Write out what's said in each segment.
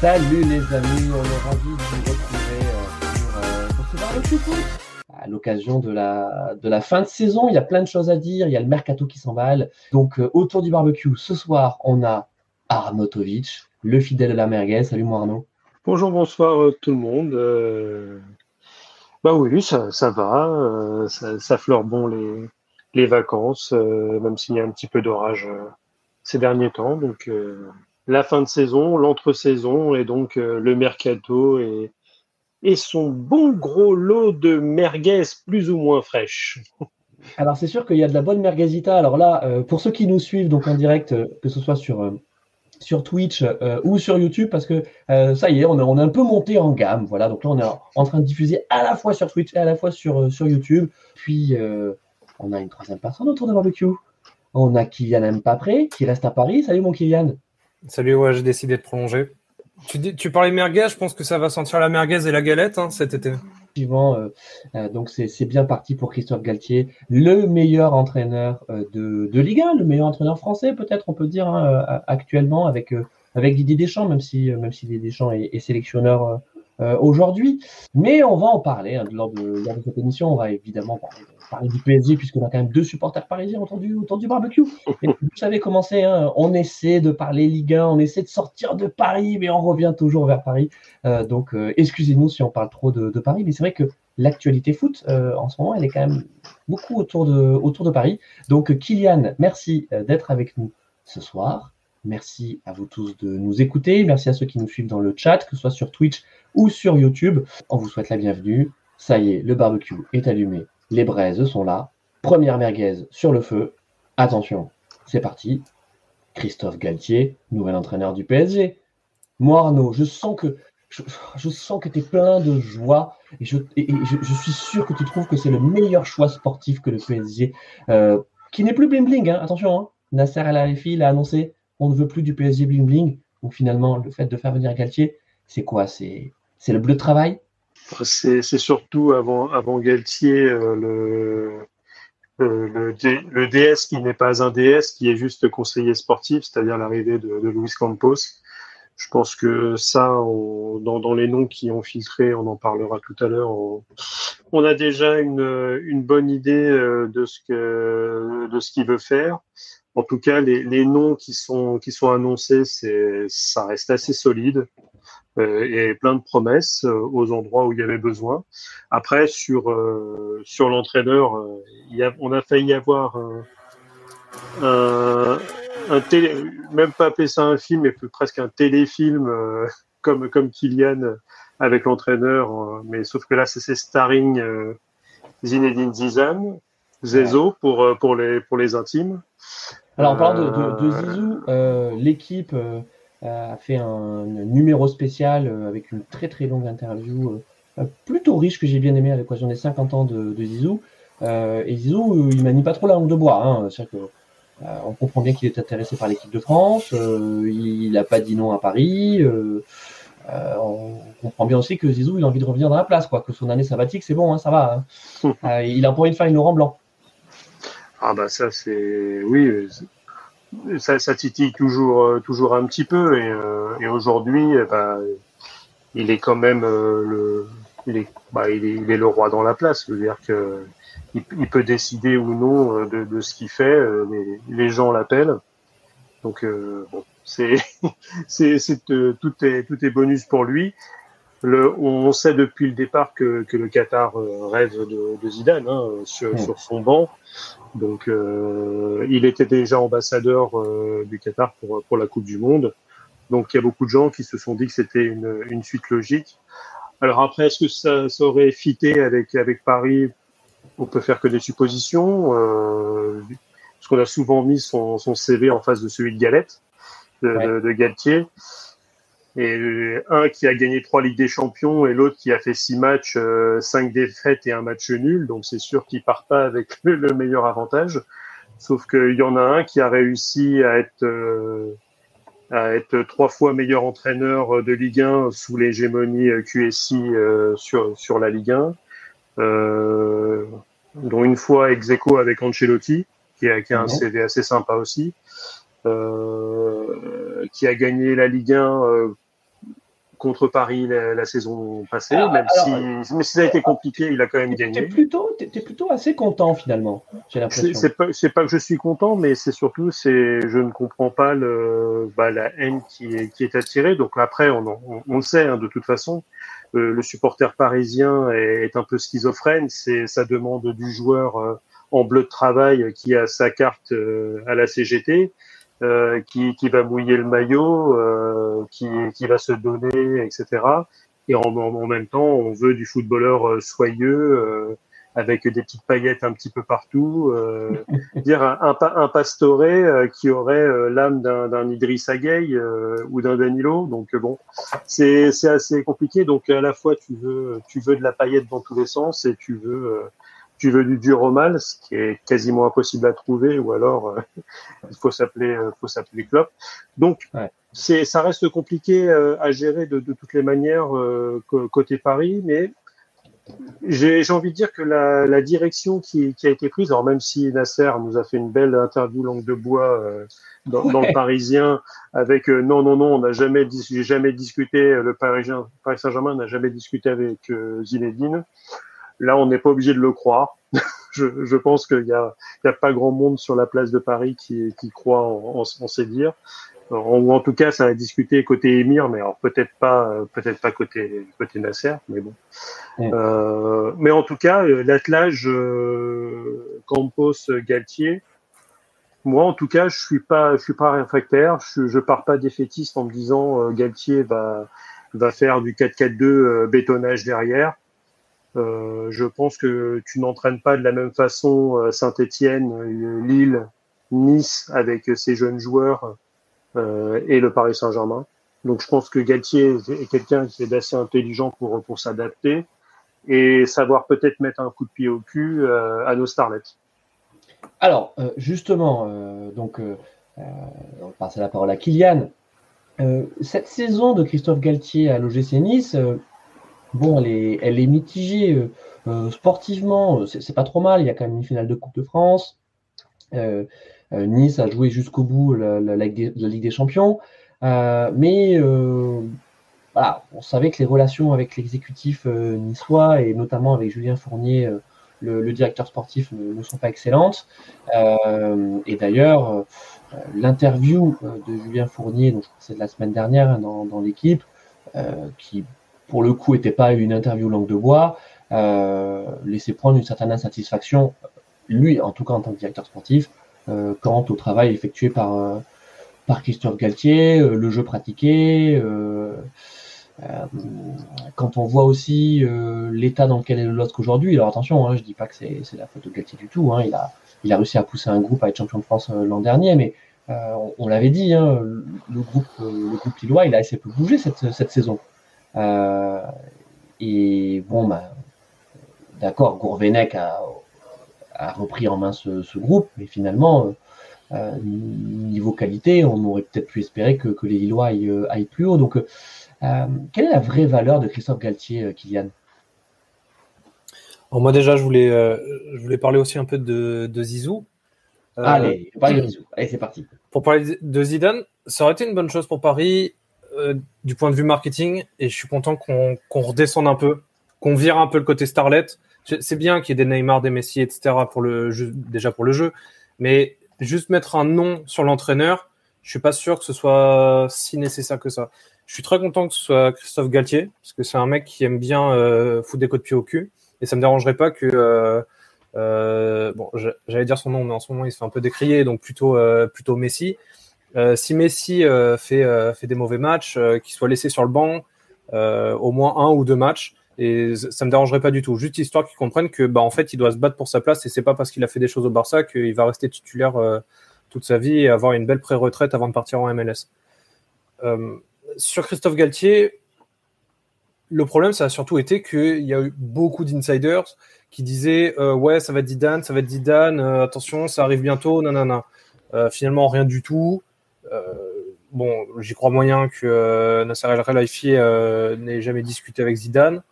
Salut les amis, on est ravis de vous retrouver euh, pour, ce barbecue. À l'occasion de la, de la fin de saison, il y a plein de choses à dire, il y a le mercato qui s'emballe. Donc euh, autour du barbecue, ce soir, on a Arnautovic, le fidèle de la merguez. Salut moi Arnaud. Bonjour, bonsoir euh, tout le monde. Bah oui, ça, ça va, ça, ça, fleure bon les, les vacances, même s'il y a un petit peu d'orage ces derniers temps. Donc la fin de saison, l'entre-saison et donc euh, le mercato et, son bon gros lot de merguez plus ou moins fraîches. Alors c'est sûr qu'il y a de la bonne merguezita. Alors là, euh, pour ceux qui nous suivent donc en direct, euh, que ce soit sur Twitch ou sur YouTube, parce que ça y est, on a, un peu monté en gamme. Voilà, donc là on est en train de diffuser à la fois sur Twitch et à la fois sur sur YouTube. Puis on a une troisième personne autour de barbecue. On a Kylian Mbappé qui reste à Paris. Salut mon Kylian. Salut, ouais, j'ai décidé de prolonger. Tu, tu parlais merguez, je pense que ça va sentir la merguez et la galette hein, cet été. Effectivement, euh, euh, donc c'est bien parti pour Christophe Galtier, le meilleur entraîneur euh, de, de Ligue 1, le meilleur entraîneur français peut-être on peut dire hein, actuellement avec avec Didier Deschamps, même si même si Didier Deschamps est, est sélectionneur aujourd'hui. Mais on va en parler hein, lors, de, lors de cette émission. On va évidemment parler parler du PSG, puisqu'on a quand même deux supporters parisiens autour du, autour du barbecue. vous savez comment c'est, hein. on essaie de parler Ligue 1, on essaie de sortir de Paris, mais on revient toujours vers Paris. Euh, donc, euh, excusez-nous si on parle trop de, Paris, mais c'est vrai que l'actualité foot, euh, en ce moment, elle est quand même beaucoup autour de, autour de Paris. Donc, Kylian, merci d'être avec nous ce soir. Merci à vous tous de nous écouter. Merci à ceux qui nous suivent dans le chat, que ce soit sur Twitch ou sur YouTube. On vous souhaite la bienvenue. Ça y est, le barbecue est allumé les braises sont là. Première merguez sur le feu. Attention, c'est parti. Christophe Galtier, nouvel entraîneur du PSG. Moi, Arnaud, je sens que je, sens que tu es plein de joie et, je, suis sûr que tu trouves que c'est le meilleur choix sportif que le PSG, euh, qui n'est plus bling bling. Hein, attention, hein. Nasser El Arifi l'a annoncé on ne veut plus du PSG bling bling. Donc finalement, le fait de faire venir Galtier, c'est quoi? C'est le bleu de travail? C'est surtout avant, avant Galtier euh, le, le, DS qui n'est pas un DS, qui est juste conseiller sportif, c'est-à-dire l'arrivée de, Luis Campos. Je pense que ça, dans, les noms qui ont filtré, on en parlera tout à l'heure. On, a déjà une, bonne idée euh, de ce qu'il veut faire. En tout cas, les, noms qui sont annoncés, ça reste assez solide. Euh, et plein de promesses euh, aux endroits où il y avait besoin. Après, sur euh, sur l'entraîneur, on a failli avoir un, un, un télé, même pas appeler ça un film, mais presque un téléfilm comme comme Kylian avec l'entraîneur, mais sauf que là c'est starring Zinedine Zizan, Zezo pour pour les pour les intimes. Alors en parlant de, de, de Zizou, l'équipe a fait un, numéro spécial euh, avec une très très longue interview euh, plutôt riche que j'ai bien aimé à l'occasion des 50 ans de, de Zizou. Euh, et Zizou, il manie pas trop la langue de bois. Hein. C'est-à-dire que on comprend bien qu'il est intéressé par l'équipe de France. il n'a pas dit non à Paris. on comprend bien aussi que Zizou, il a envie de revenir dans la place, quoi. Que son année sabbatique, c'est bon, hein, ça va. Hein. il a pas envie de faire une Laurent Blanc. Ah bah ça c'est oui, ça, ça, titille toujours, euh, toujours un petit peu. Et, euh, et aujourd'hui, eh ben, il est quand même euh, le, il est, bah, il est, il est, le roi dans la place. C'est-à-dire que il, il, peut décider ou non de, de ce qu'il fait. Les, les gens l'appellent. Donc bon, c'est, c'est, c'est tout est tout est bonus pour lui. Le, on sait depuis le départ que, que le Qatar rêve de, de Zidane hein, sur, sur, son banc. Donc, euh, il était déjà ambassadeur euh, du Qatar pour, pour la Coupe du Monde. Donc, il y a beaucoup de gens qui se sont dit que c'était une, une suite logique. Alors après, est-ce que ça, ça, aurait fité avec, avec Paris? On peut faire que des suppositions. Euh, parce qu'on a souvent mis son, son, CV en face de celui de Galette, de, de, de Galtier et un qui a gagné trois Ligues des Champions et l'autre qui a fait six matchs, euh, cinq défaites et un match nul. Donc c'est sûr qu'il part pas avec le, meilleur avantage. Sauf qu'il y en a un qui a réussi à être euh, à être trois fois meilleur entraîneur de Ligue 1 sous l'hégémonie QSI euh, sur sur la Ligue 1, dont une fois ex avec Ancelotti, qui a, qui a un CV assez sympa aussi. Euh, qui a gagné la Ligue 1 euh, contre Paris la, saison passée, même si, mais si ça a été compliqué, il a quand même gagné. T'es plutôt, es, plutôt assez content finalement. J'ai l'impression. C'est pas, pas, que je suis content, mais c'est surtout, c'est, je ne comprends pas le, bah, la haine qui est, qui est attirée. Donc après, on, on, on le sait hein, de toute façon. Euh, le supporter parisien est, un peu schizophrène. C'est, ça demande du joueur euh, en bleu de travail qui a sa carte euh, à la CGT euh, qui, qui, va mouiller le maillot, euh, qui, qui, va se donner, etc. Et en, en, même temps, on veut du footballeur euh, soyeux, euh, avec des petites paillettes un petit peu partout. dire un, un, un pastoré qui aurait l'âme d'un Idriss Gueye ou d'un Danilo. Donc bon, c'est assez compliqué. Donc à la fois tu veux tu veux de la paillette dans tous les sens et tu veux tu veux du dur au mal, ce qui est quasiment impossible à trouver, ou alors euh, il faut s'appeler, euh, faut s'appeler Klopp. Donc c'est, ça reste compliqué euh, à gérer de, de, toutes les manières côté Paris, mais j'ai, envie de dire que la, la direction qui, qui, a été prise, alors même si Nasser nous a fait une belle interview langue de bois dans, dans, le Parisien, avec non non non, on n'a jamais, discuté, le Parisien, Paris Saint-Germain n'a jamais discuté avec Zinedine. Là, on n'est pas obligé de le croire. je, je, pense qu'il n'y a, y a, pas grand monde sur la place de Paris qui, qui croit en, en, en ces dires. ou en tout cas, ça a discuté côté Émir, mais alors peut-être pas, peut-être pas côté côté Nasser, mais bon. Euh, mais en tout cas, euh, l'attelage euh, Campos Galtier, moi en tout cas, je suis pas, je suis pas réfractaire. Je, je pars pas défaitiste en me disant euh, Galtier va va faire du 4-4-2 euh, bétonnage derrière. Euh, je pense que tu n'entraînes pas de la même façon euh, Saint-Étienne, euh, Lille, Nice avec ces jeunes joueurs et le Paris Saint-Germain. Donc je pense que Galtier est quelqu'un qui est assez intelligent pour pour s'adapter et savoir peut-être mettre un coup de pied au cul à nos starlets. Alors justement, donc on passe à la parole à Kylian. cette saison de Christophe Galtier à l'OGC Nice, bon, elle est, elle est mitigée euh, euh sportivement, c'est pas trop mal. Il y a quand même une finale de Coupe de France. Euh, euh nice a joué jusqu'au bout la, Ligue des Champions, euh, mais on savait que les relations avec l'exécutif niçois et notamment avec Julien Fournier, le, directeur sportif, ne, sont pas excellentes. et d'ailleurs, l'interview de Julien Fournier, c'est de la semaine dernière hein, dans l'équipe, qui pour le coup, n'était pas une interview langue de bois, euh, laissait prendre une certaine insatisfaction, lui, en tout cas en tant que directeur sportif, euh, quant au travail effectué par, euh, par Christophe Galtier, euh, le jeu pratiqué. Quand on voit aussi l'état dans lequel est le LOSC aujourd'hui, alors attention, hein, je dis pas que c'est la faute de Galtier du tout, hein, il, a, réussi à pousser un groupe à être champion de France l'an dernier, mais on, l'avait dit, hein, le groupe, le groupe il a assez peu bougé cette, cette saison. Euh, et bon, bah, d'accord, Gourvenec a, a, repris en main ce, ce groupe, mais finalement, euh, niveau qualité, on aurait peut-être pu espérer que, que les Lillois aillent, euh, aillent, plus haut. Donc, euh, quelle est la vraie valeur de Christophe Galtier, euh, Kylian? Alors moi déjà, je voulais, je voulais parler aussi un peu de, de Zizou. Allez, parler de Zizou. Allez, c'est parti. Pour parler de Zidane, ça aurait été une bonne chose pour Paris euh, du point de vue marketing et je suis content qu'on qu redescende un peu, qu'on vire un peu le côté starlet. C'est bien qu'il y ait des Neymar, des Messi, etc. pour le déjà pour le jeu, mais juste mettre un nom sur l'entraîneur, je suis pas sûr que ce soit si nécessaire que ça. Je suis très content que ce soit Christophe Galtier parce que c'est un mec qui aime bien euh, foutre des coups de pied au cul et ça me dérangerait pas que euh, bon, j'allais dire son nom, mais en ce moment il se fait un peu décrier, donc plutôt plutôt Messi. Euh, si Messi euh, fait, euh, fait des mauvais matchs, qu'il soit laissé sur le banc au moins un ou deux matchs, et ça me dérangerait pas du tout. Juste histoire qu'il comprenne que, bah, en fait, il doit se battre pour sa place et c'est pas parce qu'il a fait des choses au Barça qu'il va rester titulaire toute sa vie et avoir une belle pré-retraite avant de partir en MLS. Sur Christophe Galtier, le problème, ça a surtout été qu'il y a eu beaucoup d'insiders qui disaient ouais, ça va être Zidane, ça va être Zidane, attention, ça arrive bientôt, nanana. finalement, rien du tout. Euh, bon, j'y crois moyen que euh, Nasser El Khelaifi euh, n'ait jamais discuté avec Zidane,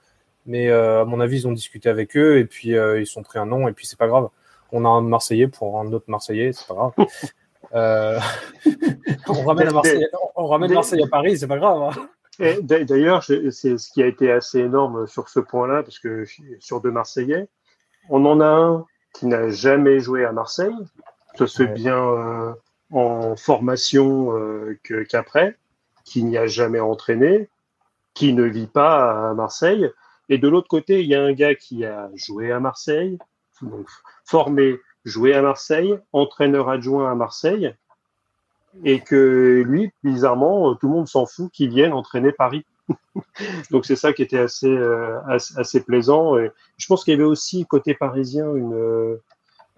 mais à mon avis, ils ont discuté avec eux et puis ils sont pris un nom et puis c'est pas grave. On a un Marseillais pour un autre Marseillais, c'est pas grave. Euh, on ramène, Marseille, on ramène Marseille à Paris, c'est pas grave. Hein. D'ailleurs, c'est ce qui a été assez énorme sur ce point-là, parce que sur deux Marseillais, on en a un qui n'a jamais joué à Marseille, ça se fait bien euh, en formation euh, qu'après, qui n'y a jamais entraîné, qui ne vit pas à Marseille. Et de l'autre côté, il y a un gars qui a joué à Marseille, formé, joué à Marseille, entraîneur adjoint à Marseille, et que lui, bizarrement, tout le monde s'en fout qu'il vienne entraîner Paris. donc c'est ça qui était assez, euh, assez, plaisant. Et je pense qu'il y avait aussi côté parisien une,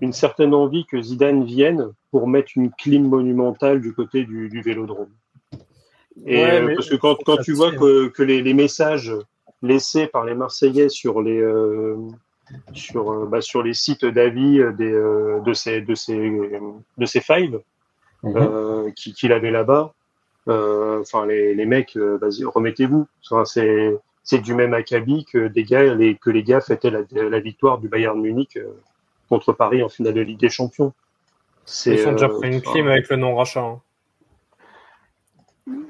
une certaine envie que Zidane vienne pour mettre une clim monumentale du côté du, du vélodrome. Et euh, parce que quand, quand tu vois que, que les, les, messages laissés par les Marseillais sur les euh, sur euh, bah, sur les sites d'avis des de ces de ces de ces files mhm. qu'il avait là-bas, enfin les, les mecs, vas-y remettez-vous. C'est c'est du même acabit que des gars les, que les gars fêtaient la, la victoire du Bayern Munich contre Paris en finale de Ligue des Champions. Ils ont déjà pris une clim avec le non-rachat. Hein.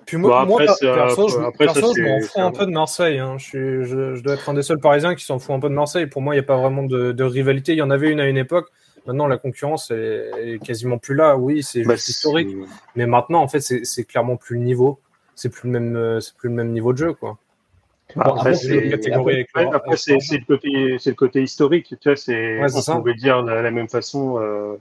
Puis moi, moi perso, je, m'en fous un peu de Marseille. Hein. Je, je, dois être un des seuls Parisiens qui s'en fout un peu de Marseille. Pour moi, il n'y a pas vraiment de, rivalité. Il y en avait une à une époque. Maintenant, la concurrence est, quasiment plus là. Oui, c'est bah, historique. Mais maintenant, en fait, c'est clairement plus le niveau. C'est plus le même, c'est plus le même niveau de jeu, quoi. Après, c'est le côté, c'est le côté historique. Tu vois, c'est, on pouvait dire de la même façon. Euh,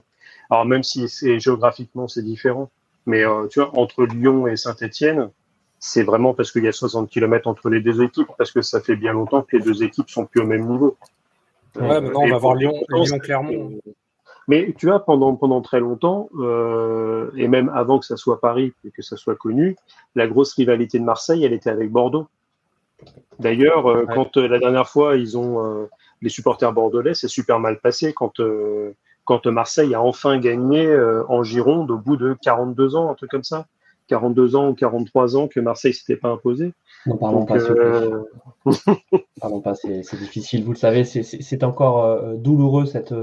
alors même si c'est géographiquement c'est différent, mais euh, tu vois, entre Lyon et Saint-Etienne, c'est vraiment parce qu'il y a 60 km entre les deux équipes, parce que ça fait bien longtemps que les deux équipes sont plus au même niveau. Ouais, maintenant on va voir Lyon, Lyon Clermont. Mais tu vois, pendant, pendant très longtemps, euh, et même avant que ça soit Paris et que ça soit connu, la grosse rivalité de Marseille, elle était avec Bordeaux. D'ailleurs, euh, quand euh, la dernière fois, ils ont euh, les supporters bordelais, c'est super mal passé quand quand Marseille a enfin gagné en Gironde au bout de 42 ans, un truc comme ça. 42 ans ou 43 ans que Marseille s'était pas imposé. Non, parlons pas. Euh... parlons pas, c'est difficile. Vous le savez, c'est encore douloureux cette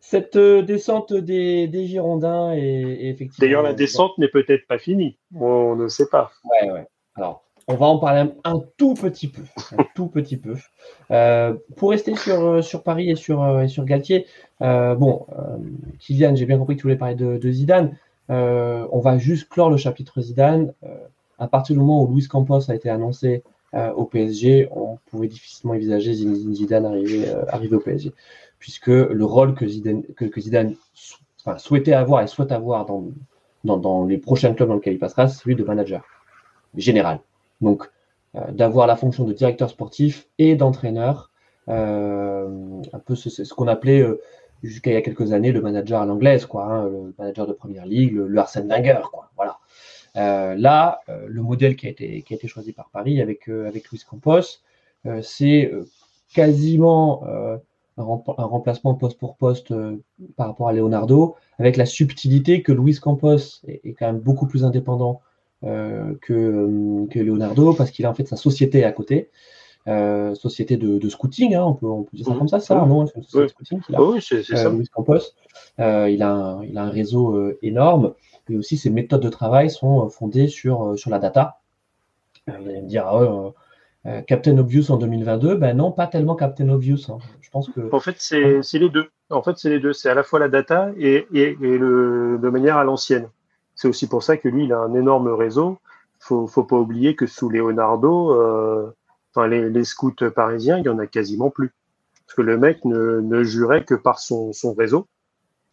cette descente des, des Girondins et, effectivement. D'ailleurs, la descente n'est peut-être pas finie. On ne sait pas. Ouais, ouais. Alors, on va en parler un, tout petit peu, un tout petit peu. Euh, pour rester sur, euh, sur Paris et sur, euh, et sur Galtier, euh, bon, euh, Kylian, j'ai bien compris que tu voulais parler de, de Zidane. Euh, on va juste clore le chapitre Zidane. à partir du moment où Luis Campos a été annoncé au PSG, on pouvait difficilement envisager Zidane arriver, arriver au PSG, puisque le rôle que Zidane, que, que Zidane enfin, souhaitait avoir et souhaite avoir dans, dans, dans les prochains clubs dans lesquels il passera, c'est celui de manager général. Donc, euh, d'avoir la fonction de directeur sportif et d'entraîneur, euh, un peu ce, qu'on appelait euh, jusqu'à il y a quelques années le manager à l'anglaise, quoi, hein, le manager de première ligue, le, le Arsène Wenger, quoi. Voilà. Euh, là, euh, le modèle qui a été qui a été choisi par Paris avec avec Luis Campos, c'est quasiment un, remplacement poste pour poste par rapport à Leonardo, avec la subtilité que Luis Campos est, quand même beaucoup plus indépendant euh, que, euh, que, Leonardo parce qu'il a en fait sa société à côté. Euh, société de, de scouting, hein, on, peut, on, peut, dire ça mmh. comme ça, ça, mmh. non C'est oui. scouting qu'il a. Oui, c'est ça. Louis Campos. Euh, il, a un, il a un réseau euh, énorme et aussi ses méthodes de travail sont fondées sur, sur la data. vous allez me dire, ah Captain Obvious en 2022, ben non, pas tellement Captain Obvious. Hein. Je pense que. En fait, c'est les deux. En fait, c'est les deux. C'est à la fois la data et, et, et le, de manière à l'ancienne. C'est aussi pour ça que lui, il a un énorme réseau. Faut, faut pas oublier que sous Leonardo, euh, enfin les, les, scouts parisiens, il y en a quasiment plus, parce que le mec ne, ne jurait que par son, son réseau,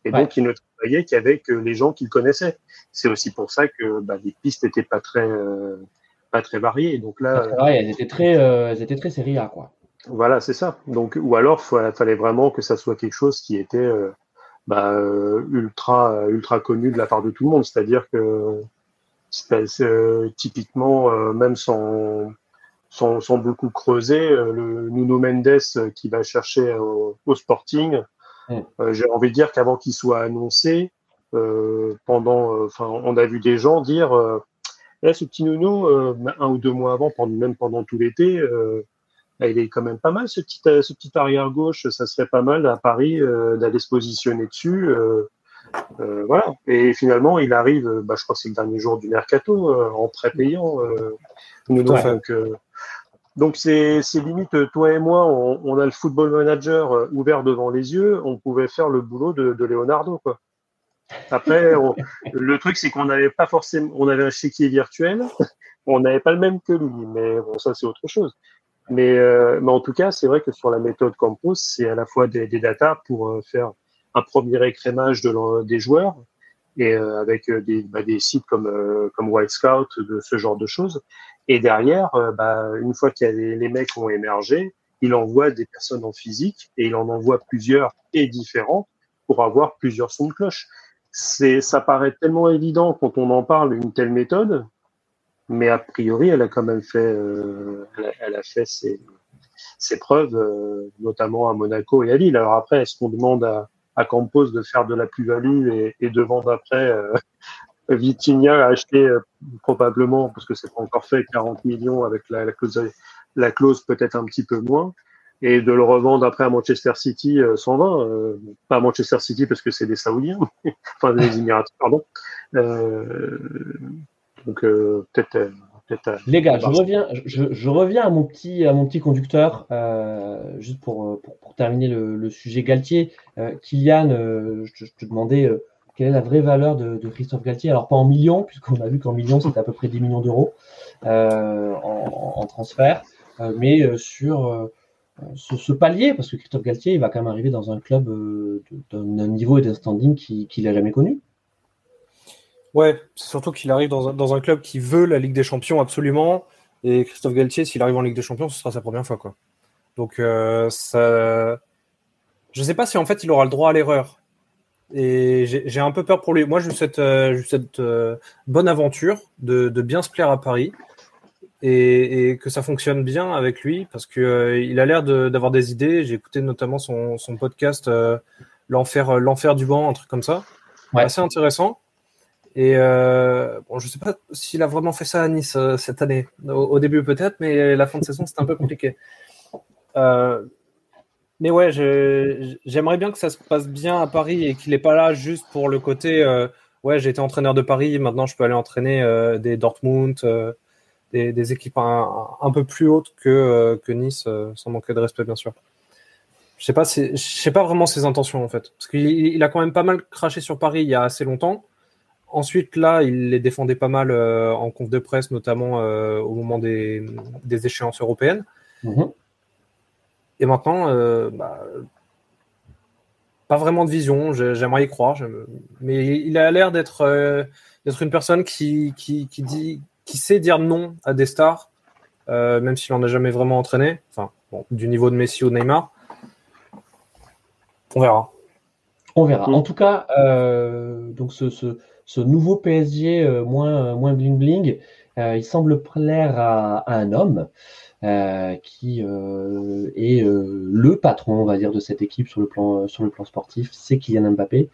et donc il ne travaillait qu'avec les gens qu'il connaissait. C'est aussi pour ça que bah, les pistes n'étaient pas très euh, pas très variées. Donc là, ouais, elles étaient très euh, elles étaient très série A quoi. Voilà, c'est ça. Donc ou alors il fallait vraiment que ça soit quelque chose qui était euh, bah, euh, ultra ultra connu de la part de tout le monde. C'est-à-dire que euh, typiquement, euh, même sans, sans, sans, beaucoup creuser, le Nuno Mendes qui va chercher au, au Sporting, mm. j'ai envie de dire qu'avant qu'il soit annoncé, pendant, enfin, on a vu des gens dire, là, ce petit Nuno, un ou deux mois avant, pendant, même pendant tout l'été, bah, il est quand même pas mal ce petit, euh, ce petit arrière gauche. Ça serait pas mal à Paris euh, d'aller se positionner dessus. Euh, voilà. Et finalement, il arrive, bah, je crois que c'est le dernier jour du mercato, en prêt payant. donc, donc c'est limite, toi et moi, on, a le football manager ouvert devant les yeux, on pouvait faire le boulot de, de Leonardo. Quoi. Après, le truc, c'est qu'on n'avait pas forcément, on avait un chéquier virtuel, on n'avait pas le même que lui, mais bon, ça c'est autre chose. Mais, euh, mais en tout cas, c'est vrai que sur la méthode Campos, c'est à la fois des, des datas pour euh, faire un premier écrémage de, des joueurs et euh, avec des, bah, des sites comme comme White Scout, de ce genre de choses. Et derrière, bah, une fois que les, les mecs ont émergé, il envoie des personnes en physique et il en envoie plusieurs et différentes pour avoir plusieurs sons de cloche ça paraît tellement évident quand on en parle une telle méthode, mais a priori, elle a quand même fait, euh, elle, a, fait ses, ses preuves, euh, notamment à Monaco et à Lille. Alors après, est-ce qu'on demande à, à Campos de faire de la plus-value et, et de vendre après euh, Vitinha a acheté euh, probablement, parce que c'est pas encore fait, 40 millions avec la, la clause, la clause peut-être un petit peu moins et de le revendre après à Manchester City 120, euh, euh, pas à Manchester City parce que c'est des Saoudiens, enfin des Émiratis, pardon. Euh, donc euh, peut-être. Euh, Les gars, je reviens, je, je, reviens à mon petit, à mon petit conducteur, juste pour, pour, pour, terminer le, le sujet Galtier. Kylian, je, je, te demandais quelle est la vraie valeur de, de Christophe Galtier? Alors pas en millions, puisqu'on a vu qu'en millions c'est à peu près 10 millions d'euros en, en, transfert, mais sur ce, palier, parce que Christophe Galtier, il va quand même arriver dans un club euh, d'un niveau et d'un standing qu'il n'a jamais connu. Ouais, c'est surtout qu'il arrive dans un, dans un, club qui veut la Ligue des Champions absolument. Et Christophe Galtier, s'il arrive en Ligue des Champions, ce sera sa première fois. Quoi. Donc, euh, ça... je ne sais pas si en fait il aura le droit à l'erreur. Et j'ai un peu peur pour lui. Moi, je cette, euh, cette euh, bonne aventure de, de, bien se plaire à Paris et, et, que ça fonctionne bien avec lui parce que euh, il a l'air d'avoir des idées. J'ai écouté notamment son, son podcast l'enfer l'enfer du banc, un truc comme ça, ouais. assez intéressant. Et euh, bon, je sais pas s'il a vraiment fait ça à Nice cette année. Au, début peut-être, mais la fin de saison c'était un peu compliqué. mais ouais, j'aimerais bien que ça se passe bien à Paris et qu'il n'est pas là juste pour le côté. ouais, j'ai été entraîneur de Paris, maintenant je peux aller entraîner des Dortmund des, équipes un, peu plus hautes que, euh, Nice, euh, sans manquer de respect, bien sûr. Je je sais pas vraiment ses intentions en fait, parce qu'il il a quand même pas mal craché sur Paris il y a assez longtemps. Ensuite, là, il les défendait pas mal euh, en conf de presse, notamment euh, au moment des, des, échéances européennes. Mmh. Et maintenant, euh, bah, pas vraiment de vision. J'aimerais y croire, mais il a l'air d'être une personne qui, qui, qui dit qui sait dire non à des stars, euh, même s'il en a jamais vraiment entraîné, enfin, bon, du niveau de Messi ou de Neymar. On verra. On verra. En tout cas, euh, donc ce, ce, ce, nouveau PSG euh, moins, moins bling bling, euh, il semble plaire à, un homme euh, qui euh, est le patron, on va dire, de cette équipe sur le plan, sportif. C'est Kylian Mbappé.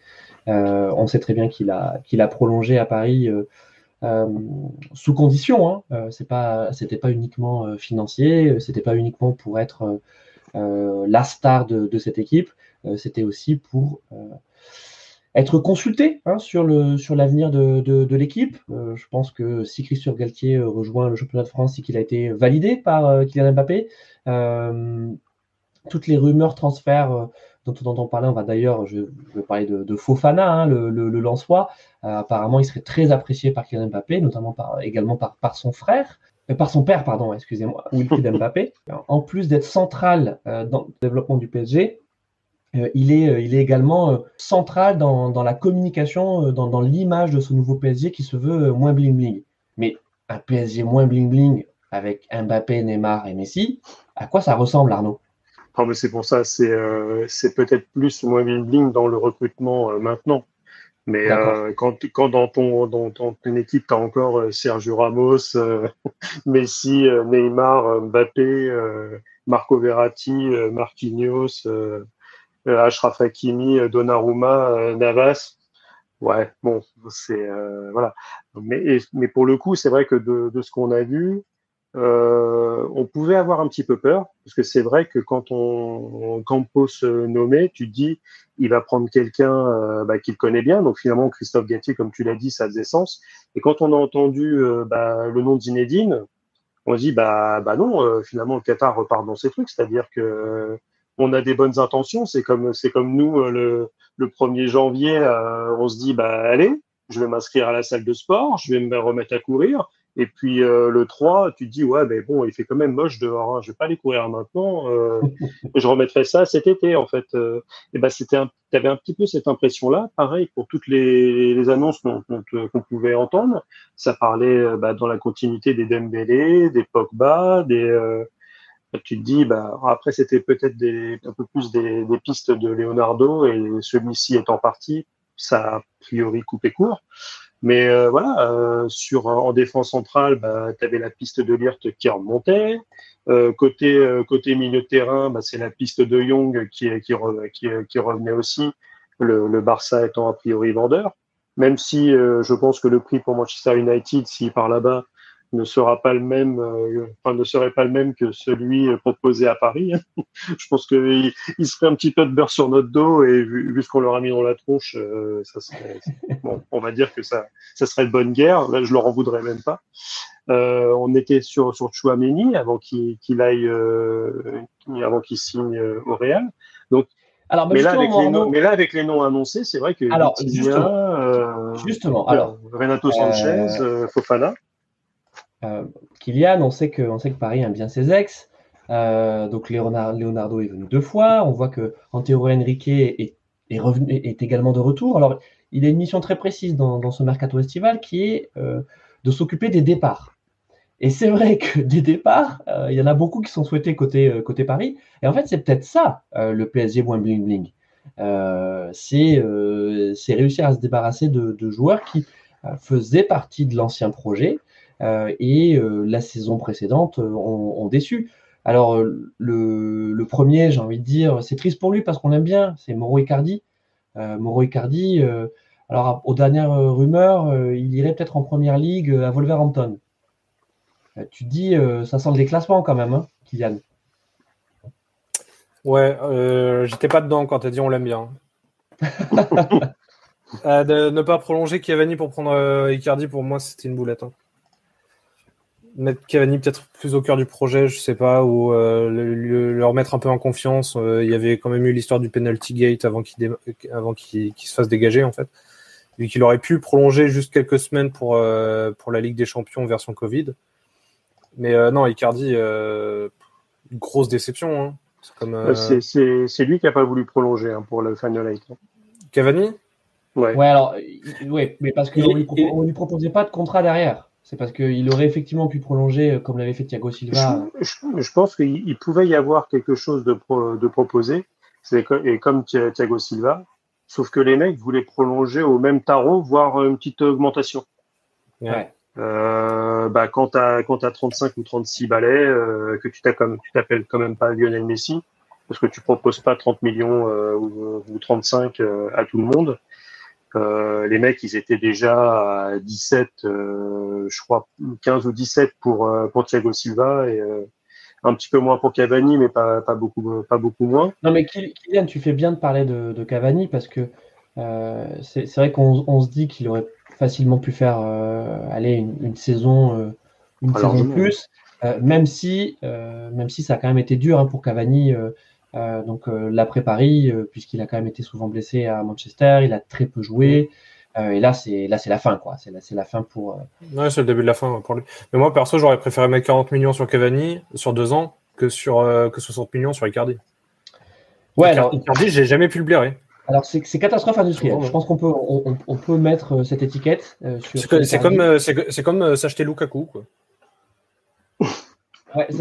on sait très bien qu'il a, qu'il a prolongé à Paris euh, sous condition. Hein. Euh, c'est pas, pas uniquement euh, financier, c'était pas uniquement pour être la star de cette équipe, c'était aussi pour être consulté hein, sur le sur l'avenir de, de, l'équipe. Euh, je pense que si Christian Galtier rejoint le championnat de France, c'est qu'il a été validé par euh, Kylian Mbappé. Euh, toutes les rumeurs transferts dont on entend parler, on va d'ailleurs, je, vais parler de, Fofana, hein, le, le. Euh, apparemment, il serait très apprécié par Kylian Mbappé, notamment par, également par, son frère, euh, par son père, pardon, excusez-moi, Mbappé. En plus d'être central euh, dans le développement du PSG, euh, il, est, euh, il est également euh, central dans, dans la communication, dans, dans l'image de ce nouveau PSG qui se veut moins bling-bling. Mais un PSG moins bling-bling avec Mbappé, Neymar et Messi, à quoi ça ressemble, Arnaud? Ah, mais c'est pour ça, c'est euh, peut-être plus moins bling dans le recrutement euh, maintenant. Mais euh, quand, quand dans, ton, dans, ton équipe, tu as encore euh, Sergio Ramos, euh, Messi, Neymar, Mbappé, Marco Verratti, Marquinhos, Ashraf Hakimi, Donnarumma, Navas. Ouais, bon, c'est voilà. Mais, pour le coup, c'est vrai que de, ce qu'on a vu, on pouvait avoir un petit peu peur, parce que c'est vrai que quand on, Campos nommé, tu te dis, il va prendre quelqu'un bah, qu'il connaît bien. Donc finalement, Christophe Gatier, comme tu l'as dit, ça faisait sens. Et quand on a entendu bah, le nom de Zinedine, on se dit, bah, bah non, finalement, le Qatar repart dans ses trucs, c'est-à-dire que on a des bonnes intentions. C'est comme, c'est comme nous, le, le 1er janvier, on se dit, bah allez, je vais m'inscrire à la salle de sport, je vais me remettre à courir. Et puis euh, le 3, tu dis, ouais, mais bon, il fait quand même moche dehors, hein, je vais pas aller courir maintenant, euh, je remettrai ça cet été, en fait. Euh, et ben, c'était tu avais un petit peu cette impression-là, pareil pour toutes les, les annonces qu'on pouvait entendre. Ça parlait bah, dans la continuité des Dembélé, des Pogba, des. Tu te dis, bah, après, c'était peut-être un peu plus des, des pistes de Leonardo et celui-ci étant parti, ça a priori coupé court. Mais euh, voilà, euh, sur en défense centrale, bah, tu avais la piste de Lirt qui remontait. Euh, côté euh, côté milieu de terrain, bah, c'est la piste de Young qui qui, qui, qui revenait aussi. Le, le, Barça étant a priori vendeur. Même si je pense que le prix pour Manchester United, s'il part là-bas, ne sera pas le même, euh, enfin, ne serait pas le même que celui proposé à Paris. je pense qu'il il serait un petit peu de beurre sur notre dos et vu, ce qu'on leur a mis dans la tronche, euh, ça serait, bon, on va dire que ça, ça serait de bonne guerre. Là, je leur en voudrais même pas. Euh, on était sur sur Chouameni avant qu'il aille, euh, avant qu'il signe au Real. Donc alors, mais, là, avec les noms, mais là, avec les noms annoncés, c'est vrai que alors, justement, justement alors, Renato Sanchez, Fofana. Euh, Kylian, on sait, que, on sait que Paris aime bien ses ex. Euh, donc Leonardo est venu deux fois. On voit que Antero Henrique est, est, revenu, est, également de retour. Alors, il a une mission très précise dans, ce mercato estival qui est euh, de s'occuper des départs. Et c'est vrai que des départs, il y en a beaucoup qui sont souhaités côté, côté Paris. Et en fait, c'est peut-être ça, le PSG moins bling bling. c'est réussir à se débarrasser de, de joueurs qui faisaient partie de l'ancien projet et euh, la saison précédente euh, ont, déçu. Alors, le, premier, j'ai envie de dire, c'est triste pour lui parce qu'on l'aime bien, c'est Moro Icardi. Moro Icardi, alors aux dernières rumeurs, il irait peut-être en première ligue à Wolverhampton. tu dis, ça sent le déclassement quand même, hein, Kylian. Ouais, j'étais pas dedans quand tu as dit on l'aime bien. de ne pas prolonger Cavani pour prendre Icardi, pour moi, c'était une boulette. Hein mettre Cavani peut-être plus au cœur du projet, je sais pas, ou euh, le, remettre un peu en confiance. Euh, il y avait quand même eu l'histoire du penalty gate avant qu'il avant qu'il se fasse dégager en fait, vu qu'il aurait pu prolonger juste quelques semaines pour euh, pour la Ligue des Champions version Covid. Mais non, Icardi, grosse déception. Hein. C'est lui qui a pas voulu prolonger hein, pour le Final Eight. Hein. Cavani? Ouais. ouais. alors, ouais, mais parce qu'on lui, lui proposait pas de contrat derrière. C'est parce qu'il aurait effectivement pu prolonger euh, comme l'avait fait Thiago Silva. Je, pense qu'il pouvait y avoir quelque chose de, de proposé, et comme Thiago Silva, sauf que les mecs voulaient prolonger au même tarot, voire une petite augmentation. Ouais. Euh, bah, quand tu as, 35 ou 36 balais, euh, que tu t'appelles quand même pas Lionel Messi, parce que tu proposes pas 30 millions ou, ou, 35 à tout le monde, euh, les mecs, ils étaient déjà à 17, euh, je crois 15 ou 17 pour euh, pour Thiago Silva et un petit peu moins pour Cavani, mais pas, pas beaucoup pas beaucoup moins. Non, mais Kylian, tu fais bien de parler de, de Cavani parce que c'est vrai qu'on on se dit qu'il aurait facilement pu faire aller une, une saison une saison de plus, même si même si ça a quand même été dur hein, pour Cavani euh, donc euh, l'après-Paris, euh, puisqu'il a quand même été souvent blessé à Manchester, il a très peu joué. et là, c'est là, c'est la fin, quoi. C'est la, c'est la fin pour. Ouais, c'est le début de la fin pour lui. Mais moi, perso, j'aurais préféré mettre 40 millions sur Cavani sur deux ans que sur que 60 millions sur Icardi. Ouais, alors, Icardi, j'ai jamais pu le blairer. Alors c'est, catastrophe industrielle. Je pense qu'on peut on, on peut mettre cette étiquette. sur c'est, comme c'est, c'est comme s'acheter Lukaku quoi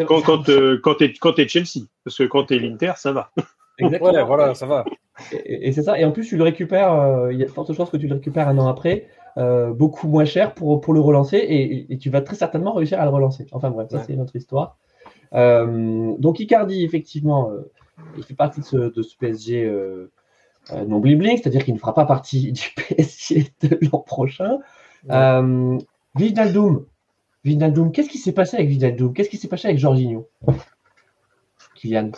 quand, quand, euh, quand tu es, Chelsea, parce que quand tu es l'Inter, ça va. Exactement. voilà, ça va. Et, c'est ça. Et en plus, tu le récupères, euh, il y a de fortes chances que tu le récupères un an après, euh, beaucoup moins cher pour, pour le relancer, et, tu vas très certainement réussir à le relancer. Enfin bref, ça c'est notre histoire. donc Icardi, effectivement, il fait partie de ce, de ce PSG non bling bling, c'est-à-dire qu'il ne fera pas partie du PSG de l'an prochain. Ouais. Vinaldoom. Qu'est-ce qui s'est passé avec Vinaldoom Qu'est-ce qui s'est passé avec Jorginho? Kylian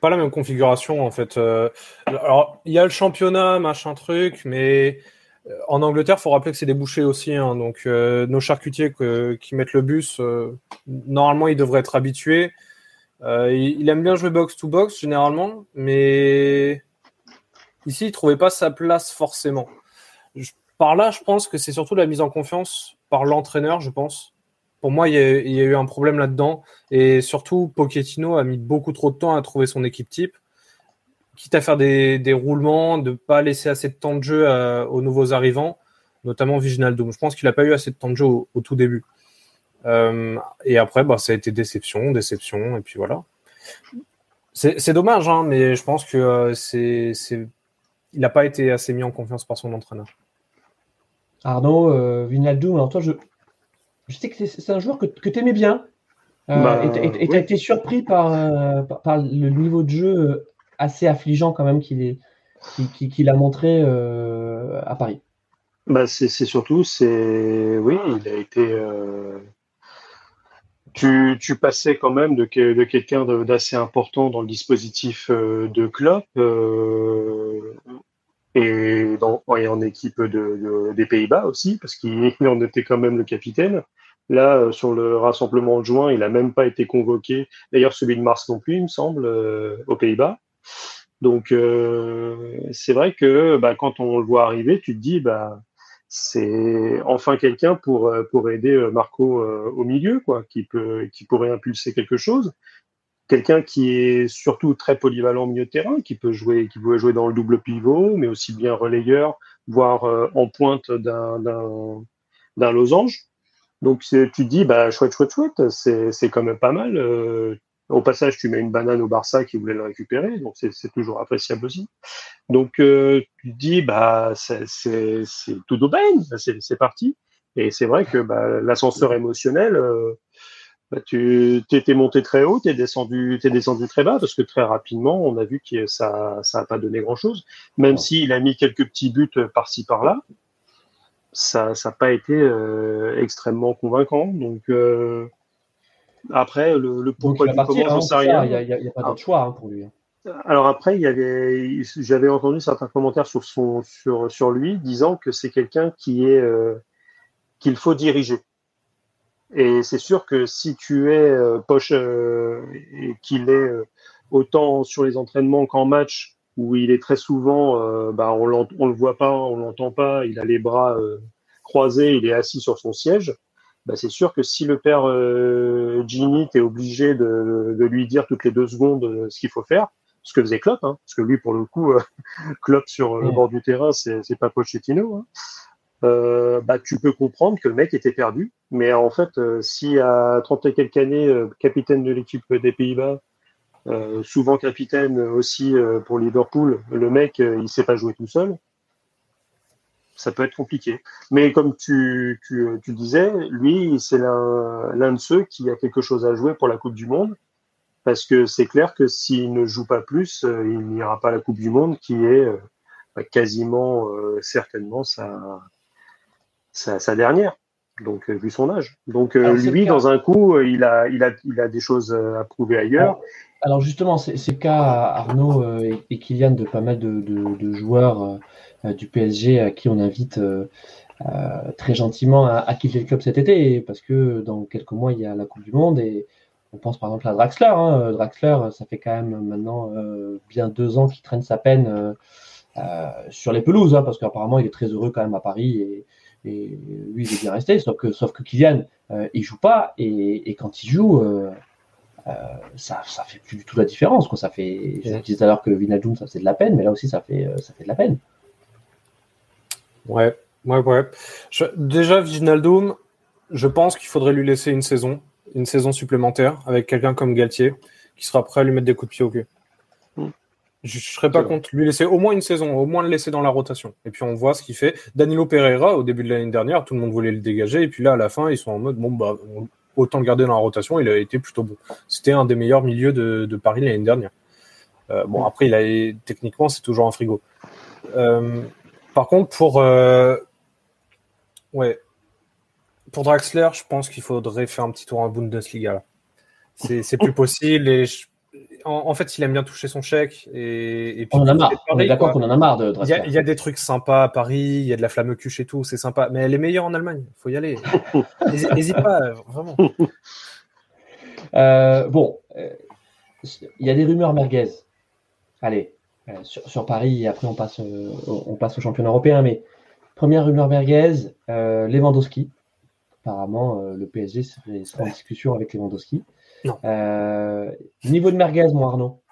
Pas la même configuration en fait. Euh, alors, il y a le championnat, machin truc, mais euh, en Angleterre, il faut rappeler que c'est des bouchers aussi. Hein, donc, euh, nos charcutiers qui mettent le bus, normalement, ils devraient être habitués. il, aime bien jouer box-to-box généralement, mais ici, il ne trouvait pas sa place forcément. par là, je pense que c'est surtout la mise en confiance par l'entraîneur, je pense pour moi, il y, a, eu un problème là-dedans. Et surtout, Pochettino a mis beaucoup trop de temps à trouver son équipe type. Quitte à faire des, roulements, de ne pas laisser assez de temps de jeu aux nouveaux arrivants, notamment Viginaldo. Je pense qu'il n'a pas eu assez de temps de jeu au, tout début. Euh, et après, bah, ça a été déception, déception, et puis voilà. C'est dommage, hein, mais je pense que euh, il n'a pas été assez mis en confiance par son entraîneur. Arnaud, euh, alors toi, je, je sais que c'est un joueur que, que tu aimais bien. Euh, bah, et tu as été surpris euh, par, par, le niveau de jeu euh, assez affligeant quand même qu'il a montré à Paris. Bah c'est surtout, c'est oui, il a été. Tu, tu, passais quand même de, de quelqu'un d'assez important dans le dispositif de Klopp et, dans, et en équipe de, des Pays-Bas aussi, parce qu'il en était quand même le capitaine. Là, euh, sur le rassemblement de juin, il n'a même pas été convoqué. D'ailleurs, celui de mars non plus, il me semble, euh, aux Pays-Bas. Donc, euh, c'est vrai que bah, quand on le voit arriver, tu te dis, bah, c'est enfin quelqu'un pour pour aider Marco au milieu, quoi, qui peut qui pourrait impulser quelque chose. Quelqu'un qui est surtout très polyvalent au milieu de terrain, qui peut jouer, qui peut jouer dans le double pivot, mais aussi bien relayeur, voire en pointe d'un d'un losange. Donc tu te dis, bah, chouette, chouette, chouette, c'est quand même pas mal. Euh, au passage, tu mets une banane au Barça qui voulait le récupérer, donc c'est toujours appréciable aussi. Donc euh, tu te dis, bah, c'est tout d'aubaine, c'est parti. Et c'est vrai que bah, l'ascenseur émotionnel, euh, bah, tu étais monté très haut, tu es descendu, es descendu très bas, parce que très rapidement, on a vu que ça ça a pas donné grand-chose, même s'il a mis quelques petits buts par-ci par-là ça n'a pas été euh, extrêmement convaincant. Donc euh, après, le, le pourquoi du comment, j'en sais rien. Il n'y a, pas d'autre choix hein, pour lui. Hein. Alors après, il y avait, j'avais entendu certains commentaires sur son, sur, sur lui, disant que c'est quelqu'un qui est euh, qu'il faut diriger. Et c'est sûr que si tu es poche et qu'il est autant sur les entraînements qu'en match, où il est très souvent, euh, bah, on, on le voit pas, on l'entend pas, il a les bras euh, croisés, il est assis sur son siège. Bah, c'est sûr que si le père euh, Ginny est obligé de, de, lui dire toutes les deux secondes euh, ce qu'il faut faire, ce que faisait Klopp, hein, parce que lui pour le coup, Klopp sur le bord du terrain, c'est, c'est pas Pochettino. Hein. Euh, bah, tu peux comprendre que le mec était perdu. Mais en fait, si à 30 et quelques années, capitaine de l'équipe des Pays-Bas, euh, souvent capitaine aussi euh, pour Liverpool, le mec, euh, il sait pas jouer tout seul. Ça peut être compliqué. Mais comme tu, tu, disais, lui, c'est l'un de ceux qui a quelque chose à jouer pour la Coupe du Monde. Parce que c'est clair que s'il ne joue pas plus, il n'ira pas la Coupe du Monde, qui est bah, quasiment certainement sa dernière donc vu son âge. Donc lui, dans un coup, il a, il a, il a des choses à prouver ailleurs. Alors justement, c'est le cas Arnaud euh, et, Kylian de pas mal de, joueurs euh, euh, du PSG à qui on invite très gentiment à, quitter le club cet été, parce que dans quelques mois, il y a la Coupe du Monde et on pense par exemple à Draxler. Hein. Draxler, ça fait quand même maintenant bien deux ans qu'il traîne sa peine sur les pelouses, hein, parce qu'apparemment il est très heureux quand même à Paris et, lui il est bien resté, sauf que, sauf que Kylian, il joue pas et, quand il joue euh, ça, ça fait plus du tout la différence. Quoi. Ça fait, je disais tout à l'heure que Vinaldoom, ça faisait de la peine, mais là aussi, ça fait, euh, ça fait de la peine. Ouais, ouais, ouais. déjà, Vinaldoom, je pense qu'il faudrait lui laisser une saison, une saison supplémentaire avec quelqu'un comme Galtier qui sera prêt à lui mettre des coups de pied au cul. Je ne serais pas contre lui laisser au moins une saison, au moins le laisser dans la rotation. Et puis on voit ce qu'il fait. Danilo Pereira, au début de l'année dernière, tout le monde voulait le dégager. Et puis là, à la fin, ils sont en mode bon, bah, autant le garder dans la rotation, il a été plutôt bon. C'était un des meilleurs milieux de, Paris l'année dernière. Euh, bon, après, il a, techniquement, c'est toujours un frigo. Euh, par contre, pour. Euh, ouais. pour Draxler, je pense qu'il faudrait faire un petit tour en Bundesliga. C'est plus possible. Et en, fait, il aime bien toucher son chèque. Et, on en a marre. on est d'accord qu'on en a marre de. Il y, a, des trucs sympas à Paris, il y a de la flamme cuche et tout, c'est sympa. Mais elle est meilleure en Allemagne. Il faut y aller. N'hésite pas, vraiment. Euh, bon, euh, il y a des rumeurs merguez. Allez, euh, sur, Paris, et après on passe, on passe au championnat européen. Mais première rumeur merguez, Lewandowski. Apparemment, le PSG serait, en discussion avec Lewandowski. Niveau de merguez, mon Arnaud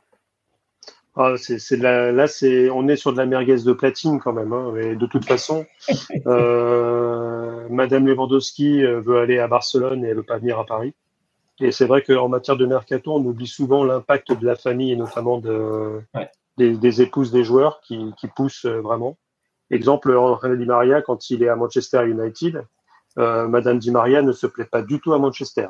ah, c'est, là, c'est, on est sur de la merguez de platine quand même. Hein, de toute façon, Madame Lewandowski veut aller à Barcelone et elle veut pas venir à Paris. Et c'est vrai qu'en matière de mercato, on oublie souvent l'impact de la famille et notamment de, des, épouses des joueurs qui, qui poussent euh, vraiment. Exemple, René Di Maria, quand il est à Manchester United, euh, Madame Di Maria ne se plaît pas du tout à Manchester.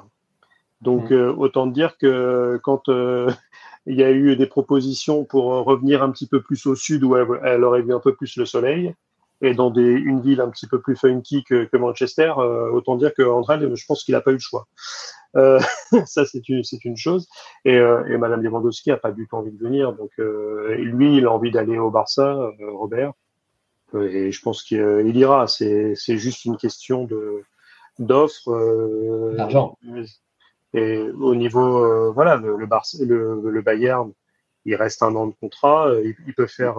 Donc, mm. euh, autant dire que quand euh, il y a eu des propositions pour revenir un petit peu plus au sud où elle, elle aurait vu un peu plus le soleil, et dans des, une ville un petit peu plus funky que, que Manchester, euh, autant dire que je pense qu'il n'a pas eu le choix. Euh, ça, c'est une, chose. Et, euh, et Madame Lewandowski a pas du tout envie de venir. Donc, euh, lui, il a envie d'aller au Barça, euh, Robert. Et je pense qu'il ira. C'est, c'est juste une question de d'offres. D'argent. Et au niveau, voilà, le, Barça, le, le Bayern, il reste un an de contrat. Il, il peut faire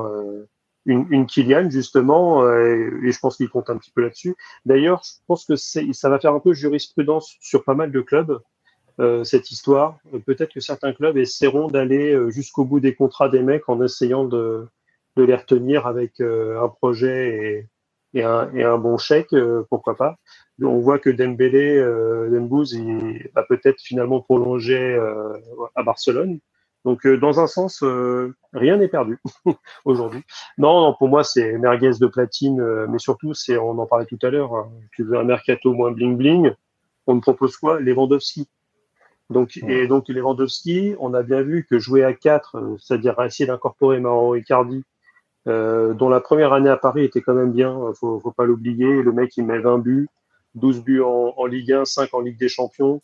une, une Kylian justement, euh, et je pense qu'il compte un petit peu là-dessus. D'ailleurs, je pense que ça va faire un peu jurisprudence sur pas mal de clubs. Euh, cette histoire. Peut-être que certains clubs essaieront d'aller euh, jusqu'au bout des contrats des mecs en essayant de, de les retenir avec un projet et, et, un, et, un, bon chèque, pourquoi pas. On voit que Dembélé, euh, Dembouz, il va peut-être finalement prolonger à Barcelone. Donc, euh, dans un sens, euh, rien n'est perdu aujourd'hui. Non, pour moi, c'est merguez de platine, euh, mais surtout, c'est, on en parlait tout à l'heure, hein, tu veux un mercato moins bling bling, on me propose quoi? Lewandowski. Donc, Et donc, Lewandowski, on a bien vu que jouer à 4, c'est-à-dire essayer d'incorporer Mauro Icardi, dont la première année à Paris était quand même bien, faut, faut pas l'oublier. Le mec, il met 20 buts, 12 buts en, en Ligue 1, 5 en Ligue des Champions.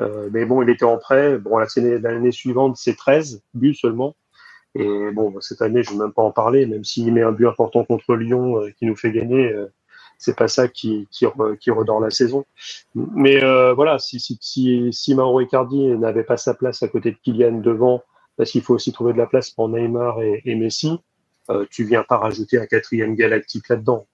Euh, mais bon, il était en prêt. Bon, l'année suivante, c'est 13 buts seulement. Et bon, cette année, je ne vais même pas en parler, même s'il met un but important contre Lyon euh, qui nous fait gagner, euh, c'est pas ça qui, qui, qui, redore la saison. Mais euh, voilà, si, si, si, si Mauro n'avait pas sa place à côté de Kylian devant, parce qu'il faut aussi trouver de la place pour Neymar et, et Messi, euh, tu viens pas rajouter un quatrième galactique là-dedans.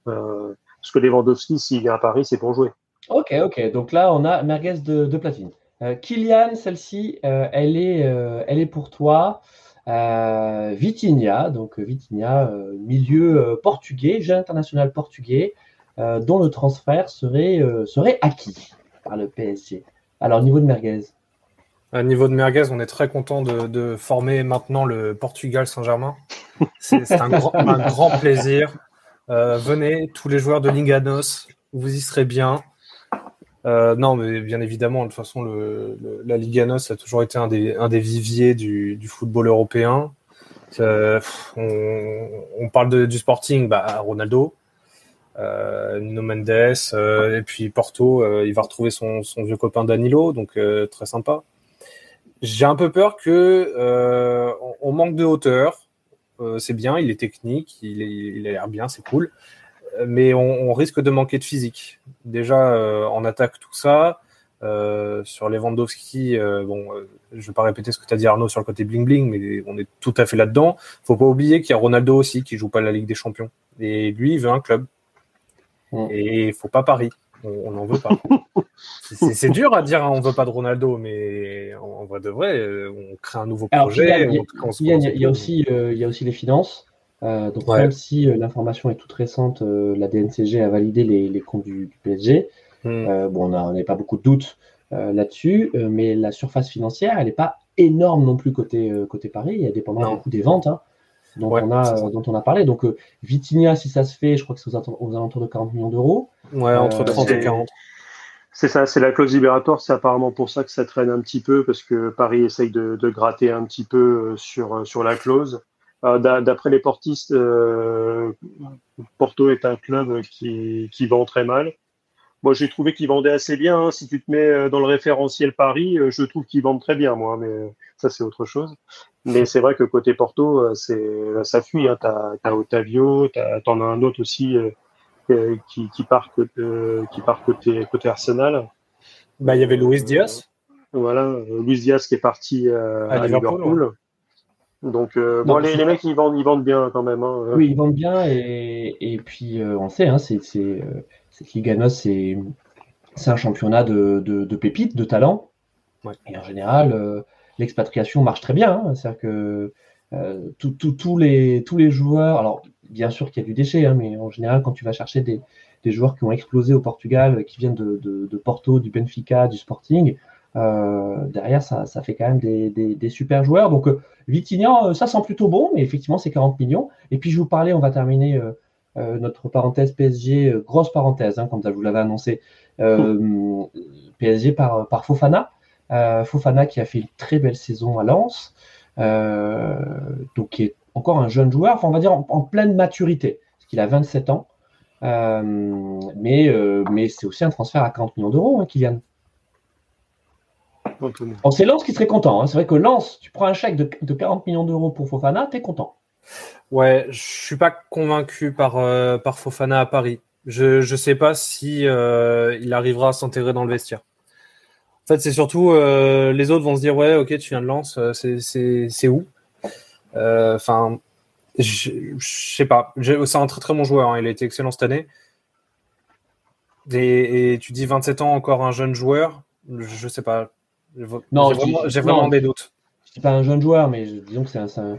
Parce que Lewandowski, s'il vient à Paris, c'est pour jouer. Ok, ok. Donc là, on a merguez de, de platine. Euh, Kylian, celle-ci, euh, elle, est, euh, elle est pour toi. Vitinha, donc Vitinha, milieu portugais, jeune international portugais, dont le transfert serait, serait acquis par le PSG. Alors, niveau de merguez à niveau de merguez, on est très content de, former maintenant le Portugal Saint-Germain. C'est un, un, grand plaisir. Venez, tous les joueurs de Linganos, vous y serez bien. Euh, non, mais bien évidemment, de toute façon, la Liga NOS a toujours été un des, un des viviers du, du football européen. Euh, on, on, parle du Sporting, bah, Ronaldo, euh, Nuno Mendes, euh, et puis Porto, euh, il va retrouver son, son, vieux copain Danilo, donc très sympa. J'ai un peu peur que on, manque de hauteur. C'est bien, il est technique, il, est, il a l'air bien, c'est cool mais on, risque de manquer de physique. Déjà euh, en attaque tout ça. Euh, sur Lewandowski, euh, bon, je vais pas répéter ce que tu as dit Arnaud sur le côté bling bling, mais on est tout à fait là-dedans. Faut pas oublier qu'il y a Ronaldo aussi qui joue pas la Ligue des Champions, et lui il veut un club. Mm. Et il faut pas Paris, on n'en veut pas. c'est dur à dire, hein, on veut pas de Ronaldo, mais en vrai de vrai, on crée un nouveau projet. Il y, a aussi, il y a aussi les finances. Euh, donc même si euh, l'information est toute récente, euh, la DNCG a validé les, les comptes du, du PSG. Hmm. bon, on n'a pas beaucoup de doutes là-dessus, mais la surface financière, elle n'est pas énorme non plus côté, côté Paris. Elle dépendra beaucoup des ventes hein, dont, on a, dont on a parlé. Donc Vitinha, si ça se fait, je crois que c'est aux, alentours de 40 millions d'euros. Ouais, entre 30 et 40. C'est ça, c'est la clause libératoire. C'est apparemment pour ça que ça traîne un petit peu, parce que Paris essaye de, de gratter un petit peu sur, sur la clause. Euh, d'après les portistes, euh, Porto est un club qui, qui vend très mal. Moi, j'ai trouvé qu'ils vendaient assez bien. Hein. Si tu te mets dans le référentiel Paris, je trouve qu'ils vendent très bien, moi. Mais ça, c'est autre chose. Mais c'est vrai que côté Porto, c'est ça fuit. Hein. T'as as Otavio, t'en as, un autre aussi qui, qui part côté, qui part côté côté Arsenal. Bah, il y avait Luis Diaz. Voilà, Luis Diaz qui est parti à, Liverpool. Donc, euh, bon, les, les, mecs, ils vendent, ils vendent bien quand même. Hein. Oui, ils vendent bien et, et puis euh, on sait, hein, c'est c'est Liga c'est c'est un championnat de, de, de, pépites, de talent. Ouais. Et en général, euh, l'expatriation marche très bien. Hein. C'est-à-dire que euh, tous les, tous les joueurs, alors bien sûr qu'il y a du déchet, hein, mais en général, quand tu vas chercher des, des joueurs qui ont explosé au Portugal, qui viennent de, de, de Porto, du Benfica, du Sporting, euh, derrière, ça, ça, fait quand même des, des, des super joueurs. Donc, Vitignan, ça sent plutôt bon, mais effectivement, c'est 40 millions. Et puis, je vous parlais, on va terminer euh, notre parenthèse PSG, grosse parenthèse, hein, comme ça, je vous l'avais annoncé. PSG par, par Fofana. Fofana qui a fait une très belle saison à Lens, donc qui est encore un jeune joueur, enfin, on va dire en, en pleine maturité, parce qu'il a 27 ans. mais mais c'est aussi un transfert à 40 millions d'euros, hein, Kylian. Bon, c'est Lens qui serait content. Hein. C'est vrai que Lens, tu prends un chèque de, 40 millions d'euros pour Fofana, tu es content. Ouais, je suis pas convaincu par, euh, par Fofana à Paris. Je ne sais pas si euh, il arrivera à s'intégrer dans le vestiaire. En fait, c'est surtout euh, les autres vont se dire ouais, ok, tu viens de Lens, c'est où? Enfin, je, je sais pas. C'est un très très bon joueur. Hein. Il a été excellent cette année. Et, et, tu dis 27 ans encore un jeune joueur. Je sais pas. Non, j'ai vraiment, des doutes. Je suis pas un jeune joueur, mais disons que c'est un,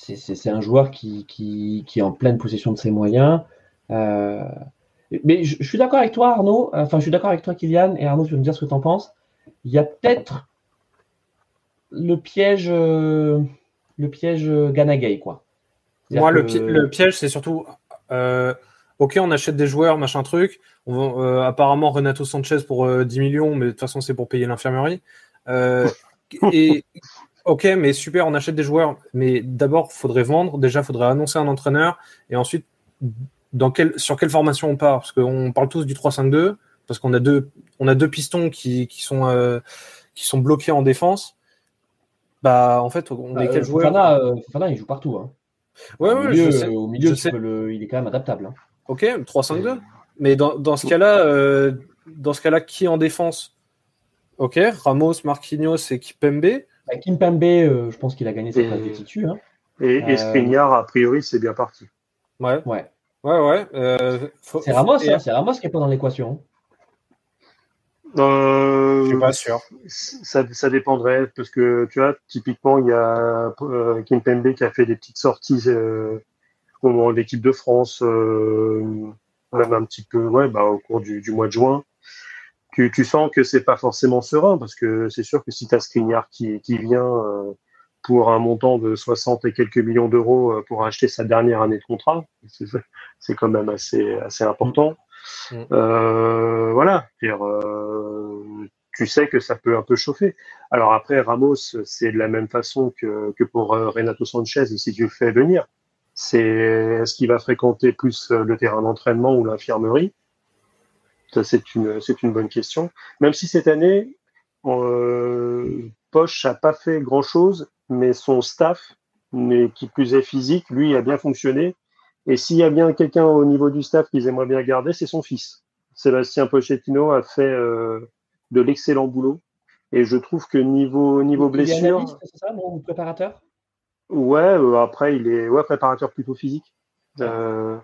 c'est, un joueur qui, qui, qui, est en pleine possession de ses moyens. Euh, mais je, suis d'accord avec toi, Arnaud. Enfin, je suis d'accord avec toi, Kylian. Et Arnaud, tu vas me dire ce que tu en penses. Il y a peut-être le piège, euh, le piège Ganagay, quoi. Moi, le, le, piège, c'est surtout. Euh, ok, on achète des joueurs, machin truc. On apparemment, Renato Sanchez pour 10 millions, mais de toute façon, c'est pour payer l'infirmerie. Euh, et ok, mais super, on achète des joueurs, mais d'abord, faudrait vendre. Déjà, faudrait annoncer un entraîneur, et ensuite, dans quel, sur quelle formation on part? Parce qu'on parle tous du 3-5-2, parce qu'on a deux, on a deux pistons qui, qui sont, euh, qui sont bloqués en défense. Bah, en fait, on est bah, quel joueur? Fofana, il joue partout. Hein. Ouais, au milieu, au milieu le, il est quand même adaptable. Hein. Ok, 3-5-2. Mais dans, dans ce cas-là, euh, dans ce cas-là, qui en défense? Ok, Ramos, Marquinhos et Kimpembe. Bah, Kimpembe, euh, je pense qu'il a gagné sa place de titu. Hein. Et, et Skriniar, a priori, c'est bien parti. Ouais. Ouais. Ouais, ouais. Euh, c'est Ramos, hein, c'est Ramos qui est pas dans l'équation. Euh, je suis pas sûr. Ça, ça, dépendrait parce que tu vois, typiquement, il y a euh, Kimpembe qui a fait des petites sorties euh, au moment de l'équipe de France, euh, même un petit peu, ouais, bah, au cours du, du mois de juin tu, tu sens que c'est pas forcément serein parce que c'est sûr que si tu as Skriniar qui, qui vient euh, pour un montant de 60 et quelques millions d'euros euh, pour acheter sa dernière année de contrat, c'est quand même assez, assez important. Mm. Euh, voilà, euh, tu sais que ça peut un peu chauffer. Alors après, Ramos, c'est de la même façon que, que pour Renato Sanchez, si tu le fais venir. C'est est-ce qu'il va fréquenter plus le terrain d'entraînement ou l'infirmerie? C'est une, c'est une bonne question. Même si cette année, euh, Poche n'a pas fait grand-chose, mais son staff, mais qui plus est physique, lui, a bien fonctionné. Et s'il y a bien quelqu'un au niveau du staff qu'ils aimeraient bien garder, c'est son fils. Sébastien Pochettino a fait euh, de l'excellent boulot. Et je trouve que niveau, niveau blessure. C'est ça, mon préparateur? Ouais, euh, après, il est ouais, préparateur plutôt physique. Euh,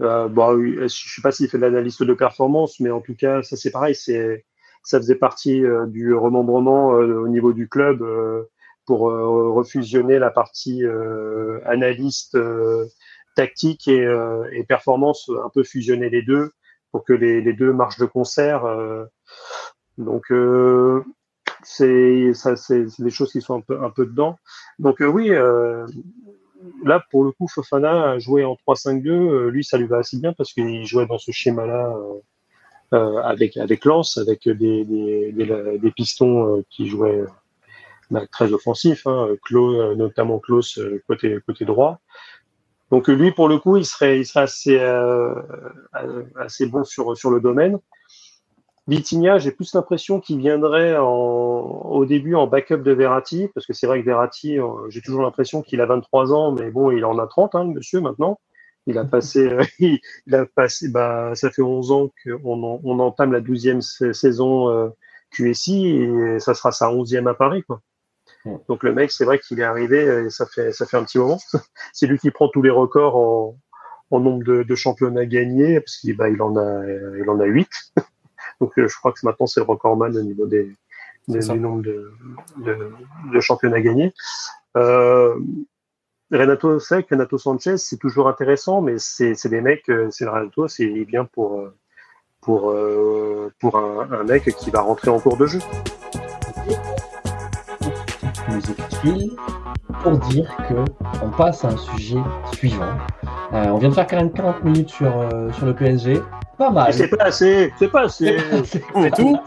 euh, bon, je ne sais pas s'il fait de l'analyse de performance, mais en tout cas, ça c'est pareil, c'est ça faisait partie euh, du remembrement euh, au niveau du club euh, pour refusionner la partie analyste, tactique et, et, performance, un peu fusionner les deux pour que les, les deux marchent de concert. donc c'est ça, c'est des choses qui sont un peu un peu dedans. Donc oui là, pour le coup, Fofana a joué en 3-5-2. Euh, lui, ça lui va assez bien parce qu'il jouait dans ce schéma-là euh, euh, avec avec Lens, avec des, des, des, pistons qui jouaient bah, très offensifs, hein, notamment Klaus côté côté droit. Donc lui, pour le coup, il serait il serait assez assez bon sur sur le domaine. Vitinha, j'ai plus l'impression qu'il viendrait au début en backup de Verratti, parce que c'est vrai que Verratti, euh, j'ai toujours l'impression qu'il a 23 ans, mais bon, il en a 30, hein, monsieur, maintenant. Il a passé, il a passé, bah, ça fait 11 ans qu'on on entame la 12e saison euh, QSI et ça sera sa 11e à Paris, quoi. Donc le mec, c'est vrai qu'il est arrivé et ça fait, ça fait un petit moment. c'est lui qui prend tous les records en, en nombre de, de, championnats gagnés, parce qu'il bah, il en a, il en a 8. Donc euh, je crois que maintenant c'est le recordman au niveau des, des du nombre de, de, de championnats gagnés. Euh, Renato, c'est Renato Sanchez, c'est toujours intéressant, mais c'est des mecs, euh, c'est le Renato, c'est bien pour euh, pour pour un, un, mec qui va rentrer en cours de jeu. pour dire que on passe à un sujet suivant. Euh, on vient de faire quand même 40 minutes sur, sur le PSG. Pas mal. C'est pas assez, c'est pas assez. C'est tout.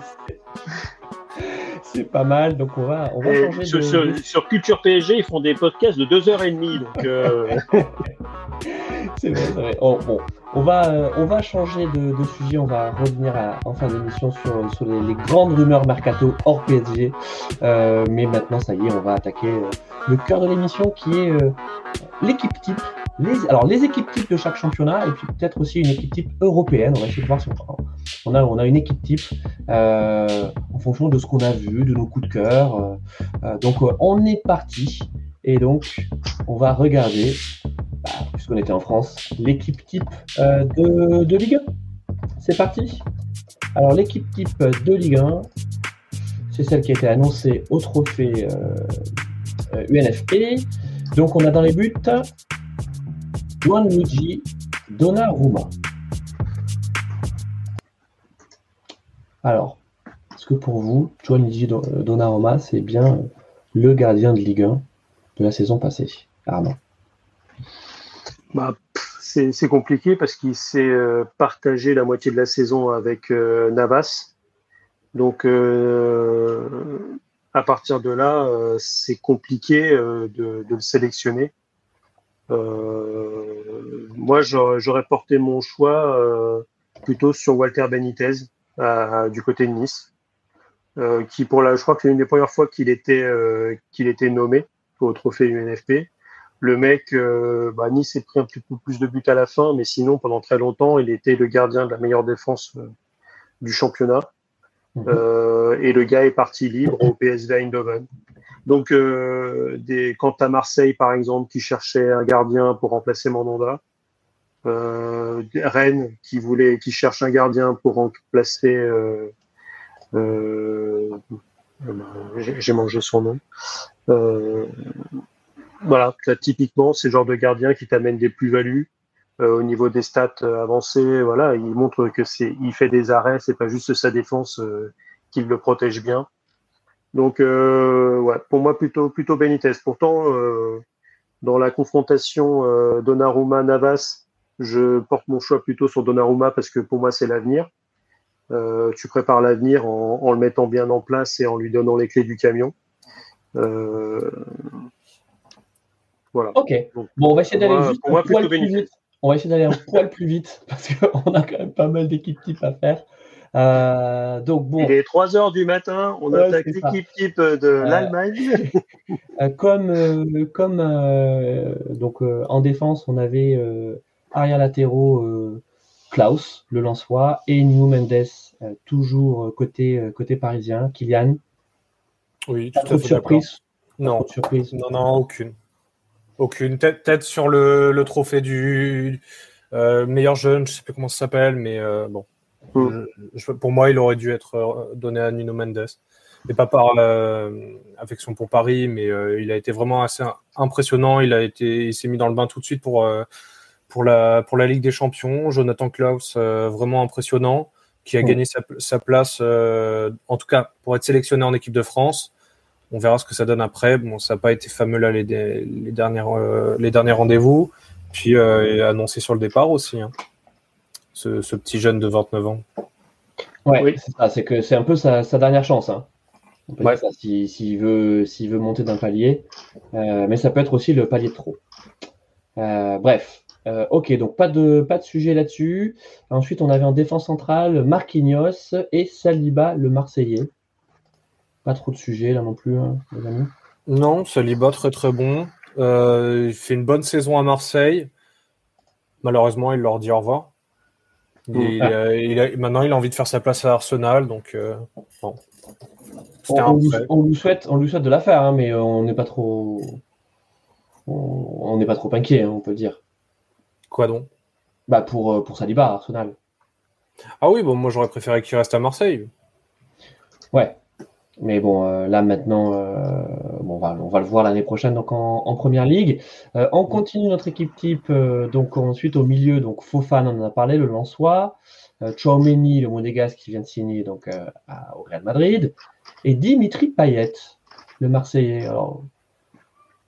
C'est pas mal, donc on va, on va changer sur, de... sur, sur, Culture PSG, ils font des podcasts de 2h30, donc... Euh... c'est vrai, c'est vrai. Oh, bon, on va, euh, on va changer de, sujet, on va revenir en fin d'émission sur, sur les, grandes rumeurs mercato hors PSG. Euh, mais maintenant, ça y est, on va attaquer euh, le cœur de l'émission qui est l'équipe type les, alors les équipes types de chaque championnat et puis peut-être aussi une équipe type européenne. On va essayer de voir si on, a, on a une équipe type en fonction de ce qu'on a vu, de nos coups de cœur. Donc on est parti et donc on va regarder, puisqu'on était en France, l'équipe type euh, de, Ligue 1. C'est parti. Alors l'équipe type de Ligue 1, c'est celle qui a été annoncée au trophée UNFP. Donc on a dans les buts Gianluigi Donnarumma. Alors, est-ce que pour vous, Gianluigi Donnarumma, c'est bien le gardien de Ligue 1 de la saison passée? Armand bah, c'est compliqué parce qu'il s'est euh, partagé la moitié de la saison avec euh, Navas. Donc, euh, à partir de là, c'est compliqué de, le sélectionner. Moi, j'aurais porté mon choix plutôt sur Walter Benitez du côté de Nice, qui pour la, je crois que c'est une des premières fois qu'il était qu'il était nommé au trophée UNFP. Le mec, euh, bah, Nice est pris un petit peu plus de buts à la fin, mais sinon, pendant très longtemps, il était le gardien de la meilleure défense euh, du championnat. Mmh. Euh, et le gars est parti libre au PSV Eindhoven. Donc, des, quant à Marseille, par exemple, qui cherchait un gardien pour remplacer Mandanda, Rennes qui voulait, qui cherche un gardien pour remplacer, j'ai mangé son nom. Euh, voilà, typiquement, c'est le genre de gardien qui t'amène des plus-values euh, au niveau des stats avancées. Voilà, il montre que c'est, il fait des arrêts, c'est pas juste sa défense qu'il le protège bien. Donc, euh, ouais, pour moi, plutôt, plutôt Benitez. Pourtant, euh, dans la confrontation euh, Donnarumma-Navas, je porte mon choix plutôt sur Donnarumma parce que pour moi, c'est l'avenir. Euh, tu prépares l'avenir en, en, le mettant bien en place et en lui donnant les clés du camion. Euh, voilà. Ok. Donc, bon, on va essayer d'aller juste un poil plus vite. On va essayer d'aller un poil plus vite parce qu'on a quand même pas mal d'équipes types à faire. Euh, donc bon. Il est 3 heures du matin, on ouais, attaque l'équipe type de euh, l'Allemagne. Euh, comme euh, comme donc en défense, on avait arrière latéraux Klaus, le Lançois, et New Mendes, toujours côté côté parisien, Kylian. Oui, tout à fait surprise. Non, surprise. Non, non, aucune. Aucune. Peut-être sur le, le, trophée du euh, meilleur jeune, je sais plus comment ça s'appelle, mais euh, bon. Mm. Je, pour moi, il aurait dû être euh, donné à Nino Mendes. Et pas par affection pour Paris, mais il a été vraiment assez impressionnant. Il a été, il s'est mis dans le bain tout de suite pour pour la pour la Ligue des Champions. Jonathan Klaus, vraiment impressionnant, qui a mm. gagné sa, sa place, en tout cas pour être sélectionné en équipe de France. On verra ce que ça donne après. Bon, ça n'a pas été fameux là les, les dernières les derniers rendez-vous. Puis annoncé sur le départ aussi. Hein ce, ce, petit jeune de 29 ans. Ouais, oui. c'est ça, c'est que c'est un peu sa, sa dernière chance. Hein. Ouais. S'il si, veut, s'il veut monter d'un palier, euh, mais ça peut être aussi le palier de trop. Euh, bref, Euh, ok, donc pas de, pas de sujet là-dessus. Ensuite, on avait en défense centrale Marquinhos et Saliba, le Marseillais. Pas trop de sujets là non plus, hein, les amis. Non, Saliba très très bon. Euh, il fait une bonne saison à Marseille. Malheureusement, il leur dit au revoir. Mm. A- il a- maintenant, il a envie de faire sa place à Arsenal, donc euh, bon. On, lui, prêt. on lui souhaite, on lui souhaite de la faire, hein, mais euh, on n'est pas trop, on n'est pas trop inquiet, hein, on peut dire. Quoi donc? Bah pour euh, pour Saliba, Arsenal. Ah oui, bon, moi j'aurais préféré qu'il reste à Marseille. Ouais. Mais bon, euh, là maintenant, euh, bon, on, va, le voir l'année prochaine donc en, première ligue. Euh, on continue notre équipe type. donc ensuite au milieu, donc Fofana, on en a parlé, le Lensois. Euh, Tchouaméni, le Monégasque qui vient de signer donc au Real Madrid. Et Dimitri Payet, le Marseillais. Alors,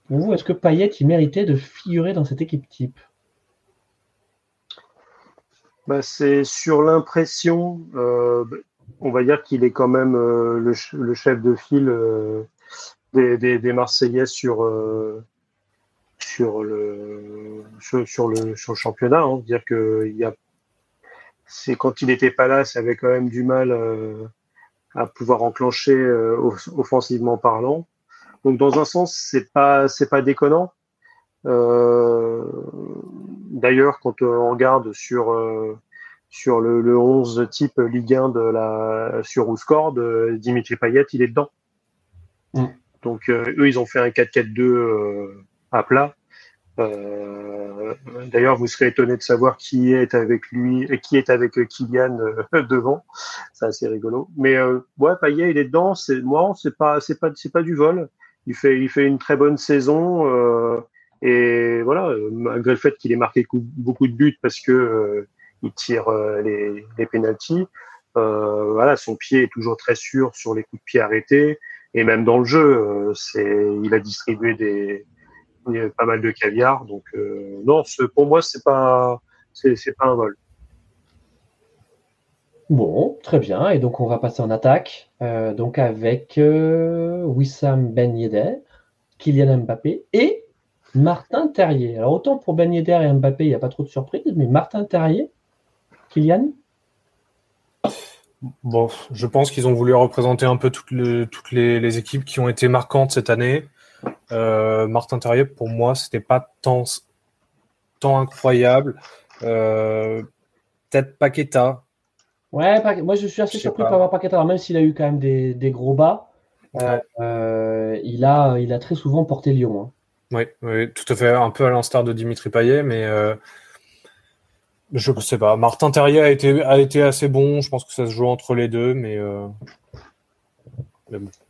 pour vous, est-ce que Payet il méritait de figurer dans cette équipe type? Bah, c'est sur l'impression, on va dire qu'il est quand même euh, le, ch- le chef de file euh, des, Marseillais sur, euh, sur, le, sur, sur le, sur le championnat. Hein. Dire que y a, c'est quand il n'était pas là, ça avait quand même du mal à pouvoir enclencher off- offensivement parlant. Donc dans un sens, c'est pas c'est pas déconnant. D'ailleurs, quand on regarde sur sur le, le 11 type Ligue 1 de la sur Ouscord, euh, Dimitri Payet, il est dedans. Mm. Donc euh, eux, ils ont fait un 4-4-2 euh, à plat. Euh, D'ailleurs, vous serez étonné de savoir qui est avec lui et qui est avec Kylian euh, devant. C'est assez rigolo. Mais euh, ouais, Payet, il est dedans. C'est moi, c'est pas c'est pas c'est pas du vol. Il fait il fait une très bonne saison. Et voilà, malgré le fait qu'il ait marqué cou- beaucoup de buts parce que il tire euh, les, pénalties, euh, voilà, son pied est toujours très sûr sur les coups de pied arrêtés et même dans le jeu, euh, c'est, il a distribué des, pas mal de caviar. Donc non, pour moi, c'est pas, c'est, pas un vol. Bon, très bien. Et donc, on va passer en attaque. donc, avec euh, Wissam Ben Yedder, Kylian Mbappé et Martin Terrier. Alors, autant pour Ben Yedder et Mbappé, il n'y a pas trop de surprises, mais Martin Terrier, Kylian Bon, je pense qu'ils ont voulu représenter un peu toutes, les, toutes les, les équipes qui ont été marquantes cette année. Euh, Martin Terrier, pour moi, c'était pas tant, tant incroyable. Euh, Peut-être Paqueta. Ouais, moi, je suis assez surpris par avoir Paqueta. Alors, même s'il a eu quand même des, des gros bas, euh, Ouais. euh, il, a, il a très souvent porté Lyon. hein. Oui, oui, tout à fait, un peu à l'instar de Dimitri Payet, mais je ne sais pas. Martin Terrier a été, a été assez bon. Je pense que ça se joue entre les deux, mais euh,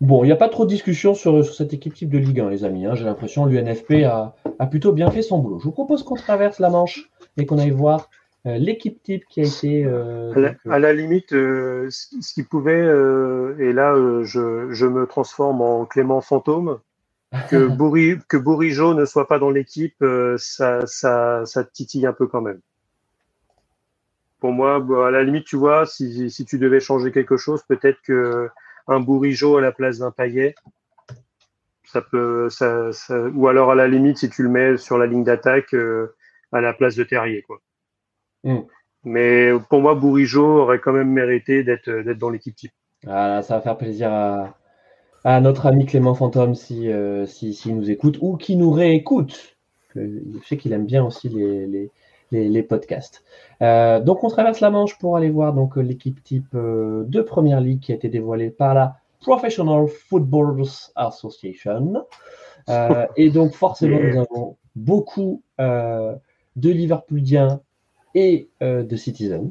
Bon, il n'y a pas trop de discussion sur, sur cette équipe type de Ligue 1, les amis. hein. J'ai l'impression que l'UNFP a, a plutôt bien fait son boulot. Je vous propose qu'on traverse la Manche et qu'on aille voir euh, l'équipe type qui a été. euh, À la, donc, euh, à la limite, euh, ce qui pouvait, euh, et là, euh, je, je me transforme en Clément fantôme, que, Bouri, que Bourigeau ne soit pas dans l'équipe, euh, ça, ça, ça titille un peu quand même. Pour moi, bah, à la limite, tu vois, si, si tu devais changer quelque chose, peut-être que un Bourigeau à la place d'un Paillet, ça peut, ça, ça, ou alors à la limite, si tu le mets sur la ligne d'attaque euh, à la place de Terrier, quoi. Mm. Mais pour moi, Bourigeau aurait quand même mérité d'être d'être dans l'équipe type. Voilà, ça va faire plaisir à, à notre ami Clément Fantôme si, euh, si, s'il nous écoute ou qui nous réécoute. Je sais qu'il aime bien aussi les, les, les, les podcasts. Euh, donc on traverse la Manche pour aller voir donc l'équipe type euh, de Première Ligue qui a été dévoilée par la Professional Footballers Association. Euh, et donc forcément nous avons beaucoup de Liverpooliens et de Citizens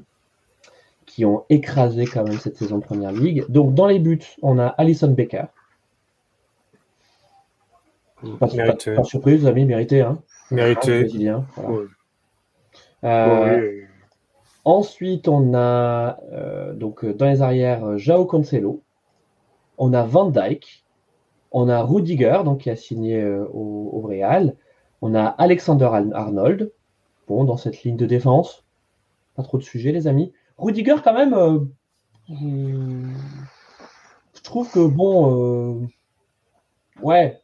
qui ont écrasé quand même cette saison de Première Ligue. Donc dans les buts, on a Alison Becker. Pas, pas- surprise, les amis, mérité. Hein. mérité. Voilà. Ouais. Euh, oui, Ensuite, on a euh, donc euh, dans les arrières Jao Cancelo, on a Van Dyke, on a Rudiger donc qui a signé euh, au, au Real, on a Alexander Ar- Arnold. Bon, dans cette ligne de défense, pas trop de sujets, les amis. Rudiger, quand même, je trouve que bon, ouais,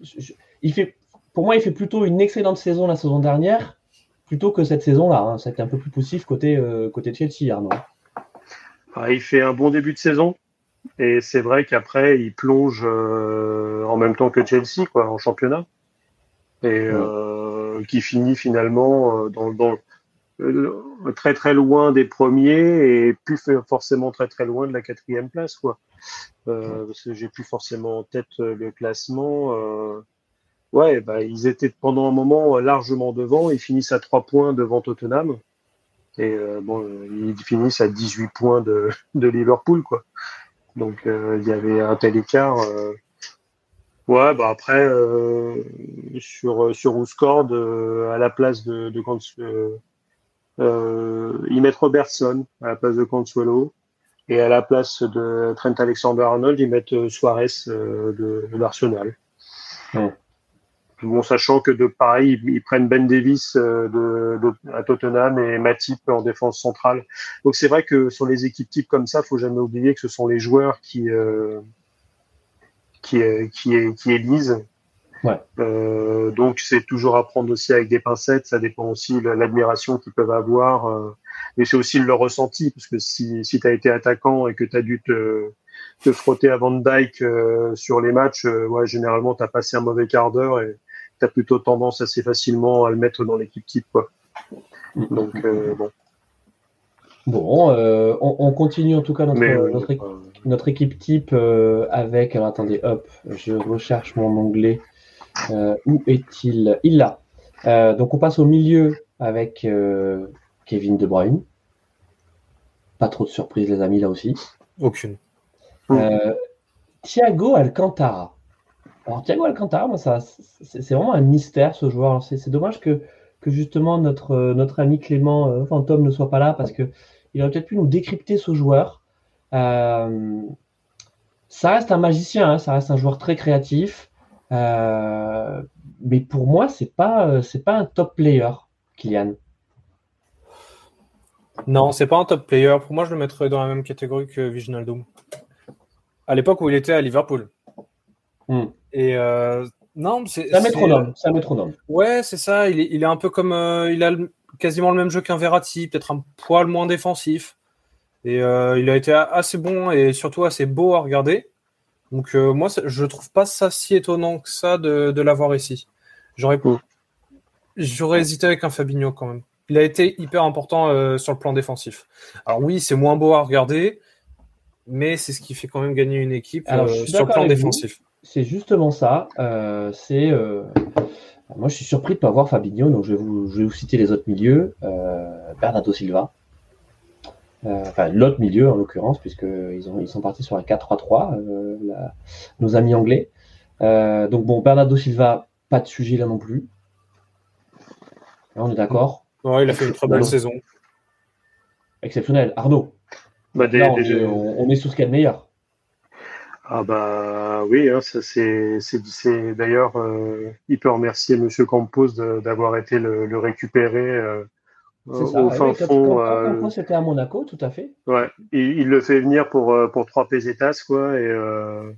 je- je- il fait, pour moi, il fait plutôt une excellente saison la saison dernière, plutôt que cette saison-là. Hein. C'était un peu plus poussif côté, côté Chelsea, Arnaud. Ah, il fait un bon début de saison. Et c'est vrai qu'après, il plonge en même temps que Chelsea quoi, en championnat. Et qui finit finalement dans, dans, euh, très très loin des premiers et plus forcément très très loin de la quatrième place quoi. Euh, parce que j'ai plus forcément en tête euh, le classement. Euh, ouais, bah, ils étaient pendant un moment largement devant. Ils finissent à trois points devant Tottenham. Et euh, bon, ils finissent à 18 points de, Liverpool quoi. Donc il y avait un tel écart. Ouais, bah après sur sur à la place de, euh, ils mettent Robertson à la place de Consuelo. Et à la place de Trent Alexander-Arnold, ils mettent euh, Suarez euh, de, de l'Arsenal. Bon, sachant que de pareil, ils, prennent Ben Davis euh, de, de, à Tottenham et Matip en défense centrale. Donc c'est vrai que sur les équipes types comme ça, faut jamais oublier que ce sont les joueurs qui euh, qui, qui, qui élisent Ouais. Euh, donc c'est toujours à prendre aussi avec des pincettes. Ça dépend aussi de l'admiration qu'ils peuvent avoir, euh, mais c'est aussi le ressenti parce que si, si tu as été attaquant et que tu as dû te, te frotter à Van Dyke euh, sur les matchs, euh, ouais, généralement tu as passé un mauvais quart d'heure et tu as plutôt tendance assez facilement à le mettre dans l'équipe type. Quoi. Donc euh, bon. Bon, euh, on, on, continue en tout cas notre, Mais, notre, équipe, notre équipe type avec. Alors attendez, hop, je recherche mon onglet. Euh, où est-il? Il l'a. Euh, donc on passe au milieu avec euh, Kevin De Bruyne. Pas trop de surprises les amis là aussi. Aucune. Thiago Alcantara. Alors Thiago Alcantara, moi, ça, c'est vraiment un mystère ce joueur. C'est dommage que, que justement notre, notre ami Clément euh, Fantôme ne soit pas là parce que il aurait peut-être pu nous décrypter ce joueur. Euh, ça reste un magicien, hein, ça reste un joueur très créatif. Euh, mais pour moi, c'est pas euh, c'est pas un top player, Kylian. Non, c'est pas un top player. Pour moi, je le mettrais dans la même catégorie que Viginaldo. À l'époque où il était à Liverpool. Mm. Et euh, non, c'est un métronome. C'est un métronome. Ouais, c'est ça. Il est, il est un peu comme euh, il a le, quasiment le même jeu qu'un Verratti, peut-être un poil moins défensif. Et euh, il a été assez bon et surtout assez beau à regarder. Donc euh, moi, je trouve pas ça si étonnant que ça de, de l'avoir ici. J'aurais j'aurais hésité avec un Fabinho quand même. Il a été hyper important euh, sur le plan défensif. Alors oui, c'est moins beau à regarder, mais c'est ce qui fait quand même gagner une équipe Alors, euh, sur le plan défensif. C'est justement ça. Euh, c'est moi, je suis surpris de ne pas voir Fabinho, donc je vais vous, je vais vous citer les autres milieux. Bernardo Silva, euh, enfin l'autre milieu en l'occurrence, puisqu'ils ils sont partis sur un 4-3-3, euh, nos amis anglais. Euh, donc bon, Bernardo Silva, pas de sujet là non plus. Là, on est d'accord ouais, Il a fait une très belle saison. Exceptionnel. Arnaud bah, des, là, on, des, est, on, on, est, sur ce qu'il y a de meilleur. Ah bah oui, hein, ça c'est d'ailleurs euh, il peut remercier Monsieur Campos d'avoir été le, le récupérer euh, ça, au fin oui, fond. Euh... C'était à Monaco, tout à fait. Ouais, il, il, le fait venir pour euh, pour trois pesetas quoi et euh,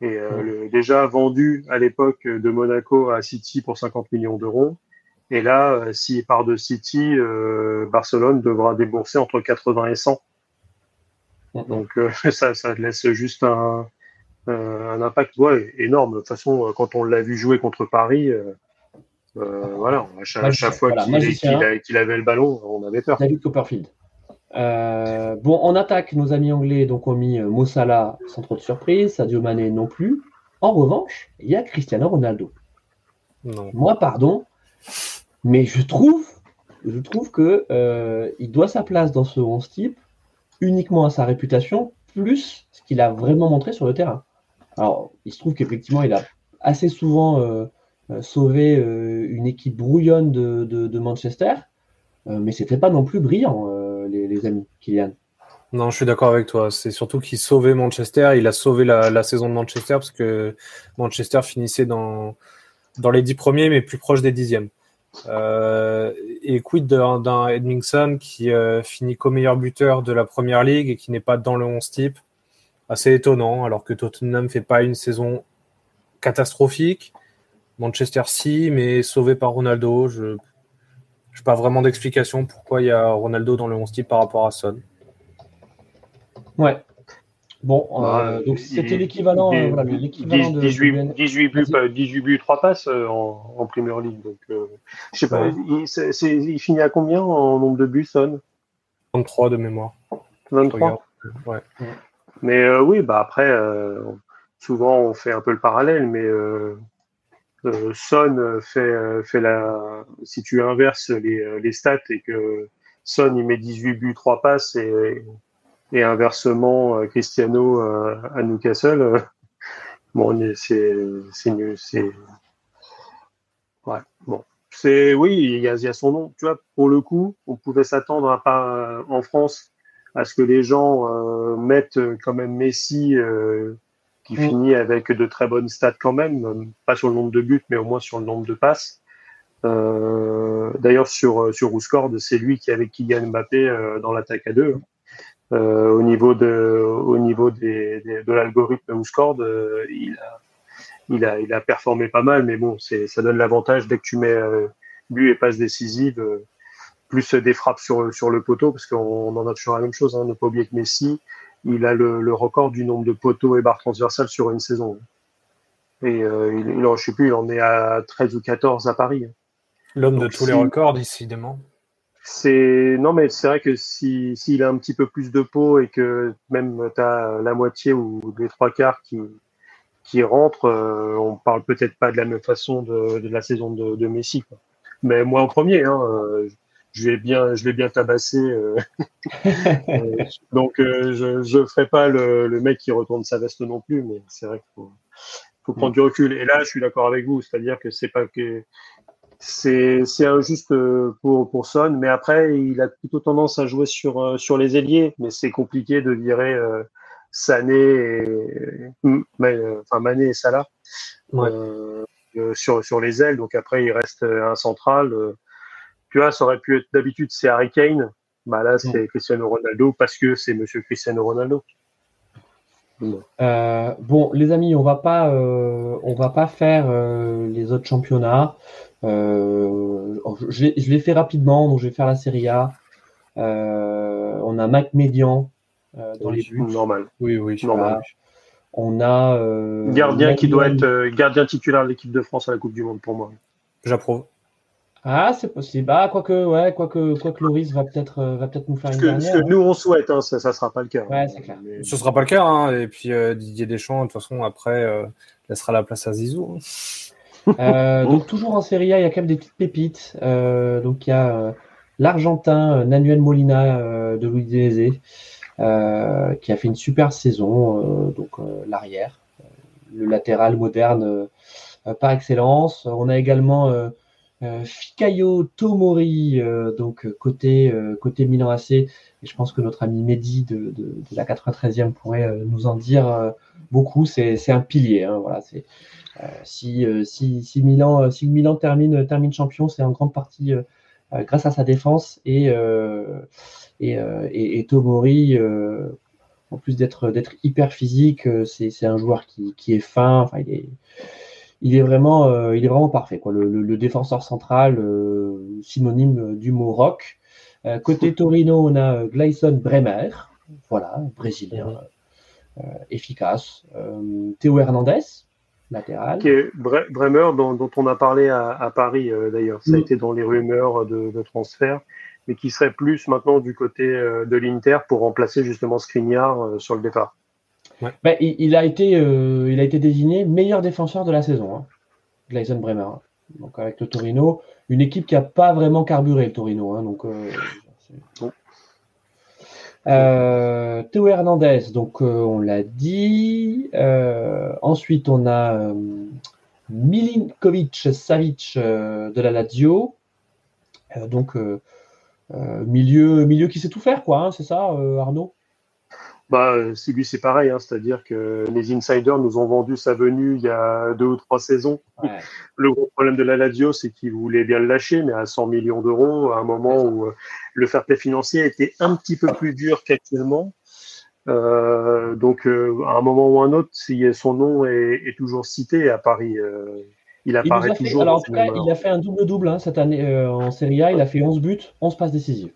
et euh, le, déjà vendu à l'époque de Monaco à City pour 50 millions d'euros. Et là, euh, s'il part de City, Barcelone devra débourser entre 80 et 100. -hmm. Donc ça, ça laisse juste un, un impact ouais, énorme. De toute façon, quand on l'a vu jouer contre Paris, euh, voilà, à chaque, à chaque fois voilà, qu'il qu qu avait le ballon, on avait peur. David Copperfield. Euh, bon, en attaque, nos amis anglais donc, ont mis Mossala sans trop de surprise, Sadio Mané non plus. En revanche, il y a Cristiano Ronaldo. Non. Moi, pardon, mais je trouve, je trouve que euh, il doit sa place dans ce 11 type uniquement à sa réputation, plus ce qu'il a vraiment montré sur le terrain. Alors, il se trouve qu'effectivement, il a assez souvent euh, sauver euh, une équipe brouillonne de, Manchester, euh, mais c'était pas non plus brillant, euh, les, amis, Kylian. Non, je suis d'accord avec toi. C'est surtout qu'il sauvait Manchester. Il a sauvé la, la, saison de Manchester parce que Manchester finissait dans, dans les dix premiers, mais plus proche des dixièmes. Euh, et quid d'un Edmingson qui euh, finit qu'au meilleur buteur de la première ligue et qui n'est pas dans le 11 type? Assez étonnant, alors que Tottenham fait pas une saison catastrophique. Manchester si, mais sauvé par Ronaldo. Je... j'ai pas vraiment d'explication pourquoi il y a Ronaldo dans le 11 type par rapport à Son. Ouais. Bon, euh, donc c'était l'équivalent, euh, voilà, l'équivalent de 18, 18 buts, 18 buts, 3 passes euh, en, en Premier League. Donc, euh, je sais pas, il, finit à combien en nombre de buts, Son? 23 de mémoire. 23. Ouais. Mais euh, oui, bah après, souvent on fait un peu le parallèle, mais Son fait, fait la. Si tu inverses les, les stats et que Son il met 18 buts, 3 passes et et inversement euh, Cristiano euh, à Newcastle. Euh, bon, c'est c'est ouais bon c'est oui il y a, il y a son nom tu vois pour le coup on pouvait s'attendre à pas en France à ce que les gens euh, mettent quand même Messi euh, qui mm. finit avec de très bonnes stats quand même pas sur le nombre de buts mais au moins sur le nombre de passes euh, d'ailleurs sur sur Ouscord c'est lui qui avait Kylian Mbappé dans l'attaque à deux euh, au niveau de au niveau des, des de l'algorithme Ouscord, euh, il a il a il a performé pas mal, mais bon, c'est ça donne l'avantage dès que tu mets euh, but et passe décisive, euh, plus des frappes sur sur le poteau, parce qu'on en a toujours la même chose. Hein, ne pas oublier que Messi, il a le, le record du nombre de poteaux et barres transversales sur une saison. Et euh, il, il, je sais plus, il en est à 13 ou 14 à Paris. L'homme de tous les records, décidément. C'est non mais c'est vrai que si s'il a un petit peu plus de peau et que même tu as la moitié ou les trois quarts qui qui rentrent, euh, on parle peut-être pas de la même façon de, de la saison de, de Messi. Quoi. Mais moi en premier, hein, euh, je vais bien je vais bien tabasser. Euh, euh donc euh, je je ferai pas le, le mec qui retourne sa veste non plus, mais c'est vrai qu'il faut faut prendre du recul. Et là, je suis d'accord avec vous, c'est-à-dire que c'est pas que c'est injuste euh, pour pour Son, mais après il a plutôt tendance à jouer sur euh, sur les ailiers, mais c'est compliqué de virer euh, Sané et mais, enfin Mané et Salah ouais. euh, sur sur les ailes. Donc après il reste un central. tu vois, ça aurait pu être d'habitude c'est Harry Kane. Bah là c'est Cristiano Ronaldo parce que c'est Monsieur Cristiano Ronaldo. Euh, bon, les amis, on va pas, euh, on va pas faire euh, les autres championnats. Euh, je, je l'ai fait rapidement, donc je vais faire la Serie A. Euh, on a Mac Médian euh, dans les buts. Normal. Oui, oui, normal. On a euh, gardien qui doit être gardien titulaire de l'équipe de France à la Coupe du Monde pour moi. J'approuve. Ah, c'est possible. Ah, quoique, ouais, quoique, quoique Loris va peut-être, va peut-être nous faire ce une que, dernière. Ce que nous on souhaite, hein, ça, ça sera pas le cas. Ouais, c'est clair. Mais... Ce sera pas le cas, hein. Et puis euh, Didier Deschamps, de toute façon, après, euh, laissera la place à Zizou. Euh, donc toujours en Serie A, il y a quand même des petites pépites. Euh, donc il y a euh, l'Argentin Nanuel Molina de Louis qui a fait une super saison. donc l'arrière, le latéral moderne par excellence. On a également euh, Fikayo Tomori, donc côté côté Milan AC, et je pense que notre ami Mehdi de, de, de la 93e pourrait nous en dire beaucoup. C'est un pilier, hein, voilà. Si, si si Milan si Milan termine termine champion, c'est en grande partie grâce à sa défense et et, et, et, Tomori. en plus d'être d'être hyper physique, c'est un joueur qui qui est fin. Enfin, il est il est vraiment, euh, il est vraiment parfait. Quoi. Le, le, le défenseur central, euh, synonyme du mot rock. Euh, côté Torino, on a Gleison Bremer, voilà, brésilien, euh, efficace. Euh, Théo Hernandez, latéral. Okay. Bremer, dont, dont, on a parlé à, à Paris d'ailleurs, ça a mm. été dans les rumeurs de, de, transfert, mais qui serait plus maintenant du côté de l'Inter pour remplacer justement Skriniar sur le départ. Ouais. Ben, il, il, a été, euh, il a été désigné meilleur défenseur de la saison, hein, Gleison Bremer. Donc avec le Torino, une équipe qui n'a pas vraiment carburé le Torino. Hein, donc, euh, bon. Euh, Théo Hernandez, donc euh, on l'a dit. Euh, ensuite, on a Milinkovic Savic de la Lazio. donc milieu, qui sait tout faire, quoi. Hein, c'est ça, Arnaud? Bah, c'est lui, c'est pareil, hein, c'est-à-dire que les insiders nous ont vendu sa venue il y a deux ou trois saisons. Ouais. Le gros problème de la Lazio, c'est qu'il voulait bien le lâcher, mais à 100 millions d'euros, à un moment où euh, le fair play financier était un petit peu plus dur qu'actuellement. Euh, donc, euh, à un moment ou un autre, si son nom est, est toujours cité à Paris, euh, il apparaît toujours. alors, en tout cas, il a fait un double-double hein, cette année en Serie A. Il a fait 11 buts, 11 passes décisives.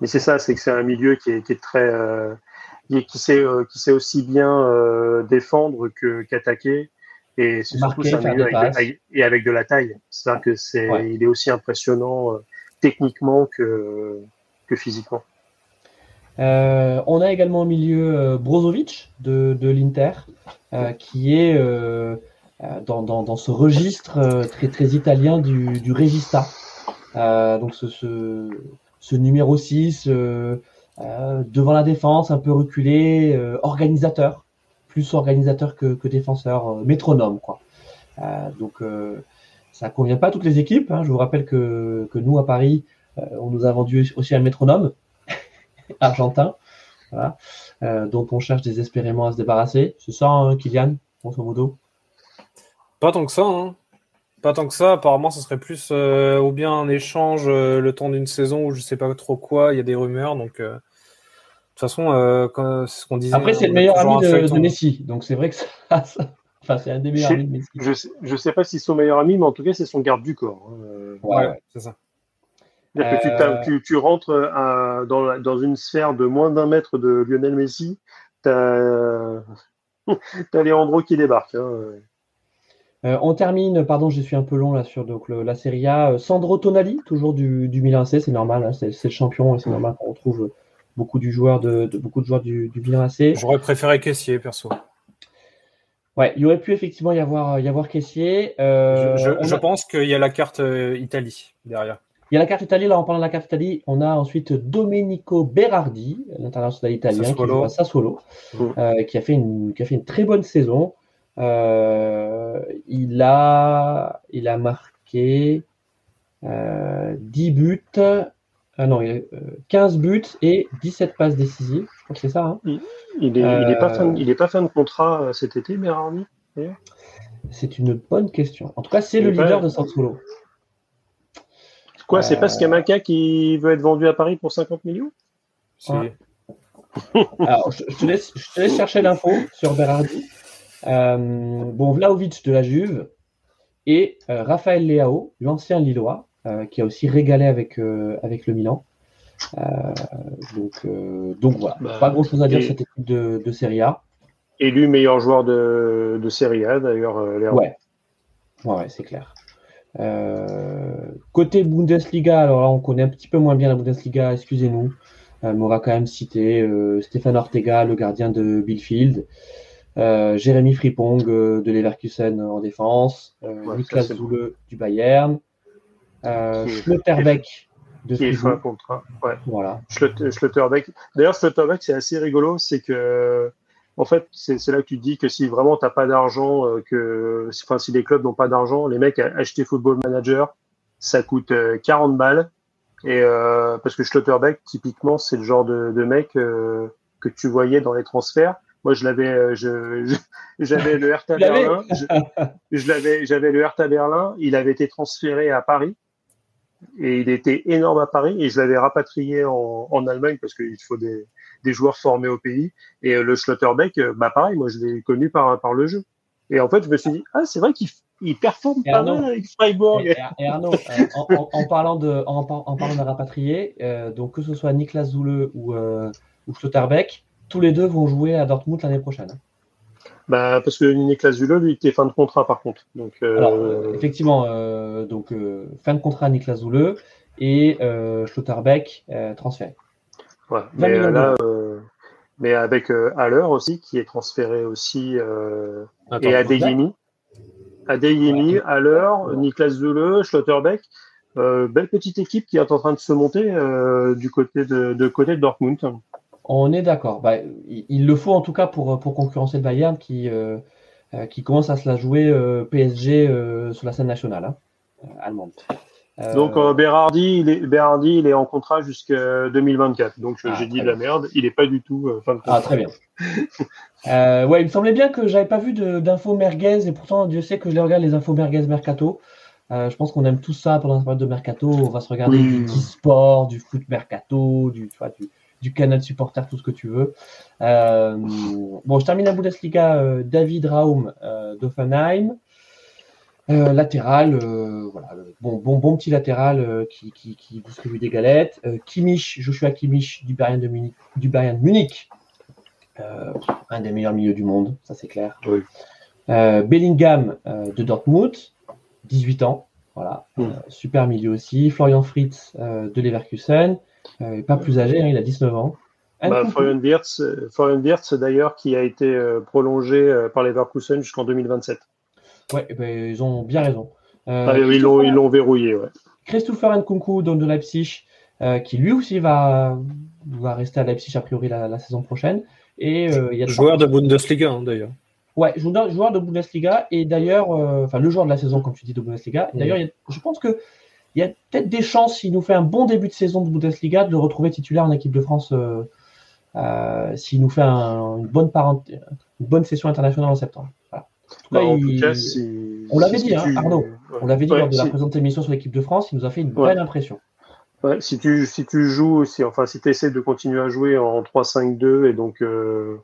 Mais c'est ça, c'est que c'est un milieu qui est, qui est très. Qui, sait, qui sait aussi bien défendre qu'attaquer. et c'est surtout milieu avec, et avec de la taille. C'est ça que c'est, il est aussi impressionnant techniquement que, que physiquement. Euh, on a également au milieu euh, Brozovic de, de l'Inter, euh, qui est dans, dans, dans, ce registre très, très italien du, du Regista. donc ce, ce, ce, numéro 6, devant la défense, un peu reculé, organisateur, plus organisateur que, défenseur, métronome. Quoi. donc ça convient pas à toutes les équipes. Hein. Je vous rappelle que, que nous, à Paris, on nous a vendu aussi un métronome argentin, euh, dont on cherche désespérément à se débarrasser. C'est ça, hein, Kylian, grosso modo? Pas tant que ça. Hein. Pas tant que ça. Apparemment, ce serait plus euh, ou bien un échange euh, le temps d'une saison ou je sais pas trop quoi. Il y a des rumeurs. Donc, toute façon, ce qu'on disait. Après, c'est le meilleur ami de, Messi. Donc, c'est vrai que ça. enfin, c'est un des meilleurs amis de Messi. Je sais, je sais pas si c'est son meilleur ami, mais en tout cas, c'est son garde du corps. Hein. ouais c'est ça. Euh, tu, tu, rentres à, dans, dans, une sphère de moins d'un mètre de Lionel Messi, tu as, Leandro qui débarque. Hein. Euh, on termine, pardon, je suis un peu long là sur donc, la Serie A. Sandro Tonali, toujours du, du Milan AC, c'est normal, hein, c'est le champion et c'est normal qu'on retrouve beaucoup, du joueur de, de, beaucoup de joueurs du, du Milan AC. J'aurais préféré Caissier, perso. Ouais, il y aurait pu effectivement y avoir, y avoir Caissier. Euh, je, je, je pense qu'il y a la carte Italie derrière. Il y a la carte Italie, là en parlant de la carte Italie, on a ensuite Domenico Berardi, l'international italien, qui joue à Sassuolo, mm. euh, qui, a fait une, qui a fait une très bonne saison. Euh, il, a, il a marqué euh, 10 buts, ah non, 15 euh, buts et 17 passes décisives. Je crois que c'est ça. Hein. il, il, est, il, est pas fin, il est pas fin de contrat euh, cet été, Berardi C'est une bonne question. En tout cas, c'est le leader de Sassuolo. Quoi, c'est pas Scamaca qui veut être vendu à Paris pour 50 millions? Alors, je, te laisse, chercher l'info sur Berardi. Euh, bon, Vlaovic de la Juve et euh, Raphaël Leao, l'ancien Lillois, euh, qui a aussi régalé avec, avec le Milan. donc, donc voilà, bah, pas grand chose à dire sur cette équipe de, de Serie A. Élu meilleur joueur de, de Serie A d'ailleurs. Ouais, ouais, c'est clair. Euh, côté Bundesliga, alors là, on connaît un petit peu moins bien la Bundesliga, excusez-nous, euh, mais on va quand même citer euh, Stéphane Ortega, le gardien de Billfield, Jérémy Fripong de Leverkusen en défense, Niklas Zule du Bayern, Schlotterbeck de qui est un contrat. Ouais. Voilà. Schlotterbeck. D'ailleurs, Schlotterbeck, c'est assez rigolo, c'est que en fait, c'est là que tu dis que si vraiment tu n'as pas d'argent, euh, que enfin, si les clubs n'ont pas d'argent, les mecs acheter Football Manager, ça coûte 40 euh, balles. Et euh, parce que Schlotterbeck, typiquement, c'est le genre de, de mec que tu voyais dans les transferts. Moi, je l'avais, je, j'avais le Hertha Berlin. Je, l'avais, j'avais le Hertha Berlin. Il avait été transféré à Paris et il était énorme à Paris et je l'avais rapatrié en, en Allemagne parce qu'il faut des, des joueurs formés au pays. Et euh, le Schlotterbeck, euh, bah pareil, moi je l'ai connu par, par le jeu. Et en fait, je me suis dit, ah, c'est vrai qu'il il performe pas mal avec Freiburg. Et, Arnaud, euh, en, en, parlant de, en, en parlant de rapatrier, donc que ce soit Niklas Zoule ou, ou Schlotterbeck, tous les deux vont jouer à Dortmund l'année prochaine. Bah, parce que Niklas Zule, lui, était fin de contrat par contre. Donc, Alors, effectivement, donc fin de contrat Niklas Zule et Schlotterbeck transféré. Mais, euh, là, euh, mais avec euh, Haller aussi, qui est transféré aussi, et Adeyemi. Adeyemi, Haller, Niklas Zule, Schlotterbeck. belle petite équipe qui est en train de se monter du côté de, côté de Dortmund. On est d'accord. Bah, il, le faut en tout cas pour, pour concurrencer le Bayern qui, qui commence à se la jouer PSG sur la scène nationale hein, allemande. Euh, Donc euh, Berardi, il est, Berardi, il est en contrat jusqu'à 2024. Donc ah, j'ai dit de la merde. Il est pas du tout euh, fin de contrat. Ah très bien. euh, ouais, il me semblait bien que j'avais pas vu d'infos merguez et pourtant Dieu sait que je les regarde les infos merguez mercato. Euh, je pense qu'on aime tout ça pendant la période de mercato. On va se regarder du e-sport, du foot mercato, du, tu vois, du, du canal supporter, tout ce que tu veux. Euh, bon, je termine la Bundesliga. David Raum d'Offenheim. Euh, latéral, voilà, bon, bon, bon petit latéral qui, qui, qui, distribue des galettes. Kimmich, Joshua Kimmich du Bayern de Munich, du Bayern de Munich. un des meilleurs milieux du monde, ça c'est clair. Bellingham de Dortmund, 18 ans. Voilà, mm. super milieu aussi. Florian Fritz de Leverkusen, pas plus âgé, hein, il a 19 ans. Bah, Florian Wirtz, d'ailleurs, qui a été euh, prolongé euh, par les Leverkusen jusqu'en 2027. Ouais, eh ben, ils ont bien raison. Euh, ah, ils l'ont verrouillé. Ouais. Christopher Nkunku de Leipzig, qui lui aussi va, va rester à Leipzig a priori la, saison prochaine. Et il y a joueur de Bundesliga hein, d'ailleurs. Ouais, joueur de Bundesliga et d'ailleurs, enfin le joueur de la saison comme tu dis de Bundesliga. D'ailleurs, je pense que il y a peut-être des chances s'il nous fait un bon début de saison de Bundesliga de le retrouver titulaire en équipe de France euh, s'il nous fait une, bonne une bonne session internationale en septembre. Bah, on l'avait dit, hein, Arnaud. On l'avait dit lors de la présente émission sur l'équipe de France, il nous a fait une belle impression. si tu si tu joues, si enfin si tu essaies de continuer à jouer en 3-5-2 et donc euh,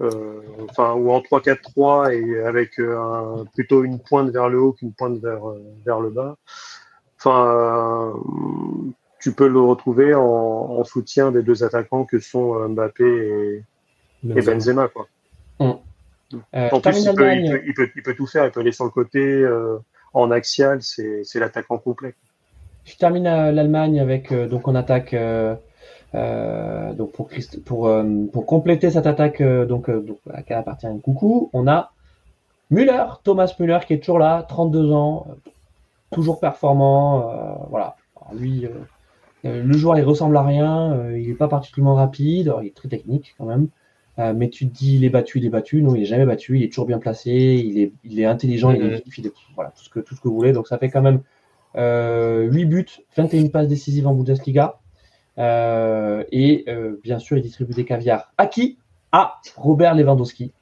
euh, enfin ou en 3-4-3 et avec plutôt une pointe vers le haut qu'une pointe vers vers le bas. Enfin, tu peux le retrouver en, soutien des deux attaquants que sont euh, Mbappé et, Benzema. quoi. Mm. Euh, en plus, il peut, il, peut, tout faire. Il peut aller sur le côté euh, en axial. C'est l'attaquant complet. Je termine l'Allemagne avec donc on attaque donc pour, pour, pour compléter cette attaque donc, donc à laquelle appartient Coucou, on a Müller, Thomas Müller qui est toujours là, 32 ans, toujours performant, voilà. lui, euh, le joueur, il ressemble à rien, euh, il n'est pas particulièrement rapide, il est très technique quand même. Euh, mais tu te dis, il est battu, il est battu. Non, il est jamais battu, il est toujours bien placé, il est, il est intelligent, il est vif, il est, voilà, tout ce, que, tout ce que vous voulez. Donc ça fait quand même euh, 8 buts, 21 passes décisives en Bundesliga. Euh, et bien sûr, il distribue des caviars. À qui? À Robert Lewandowski,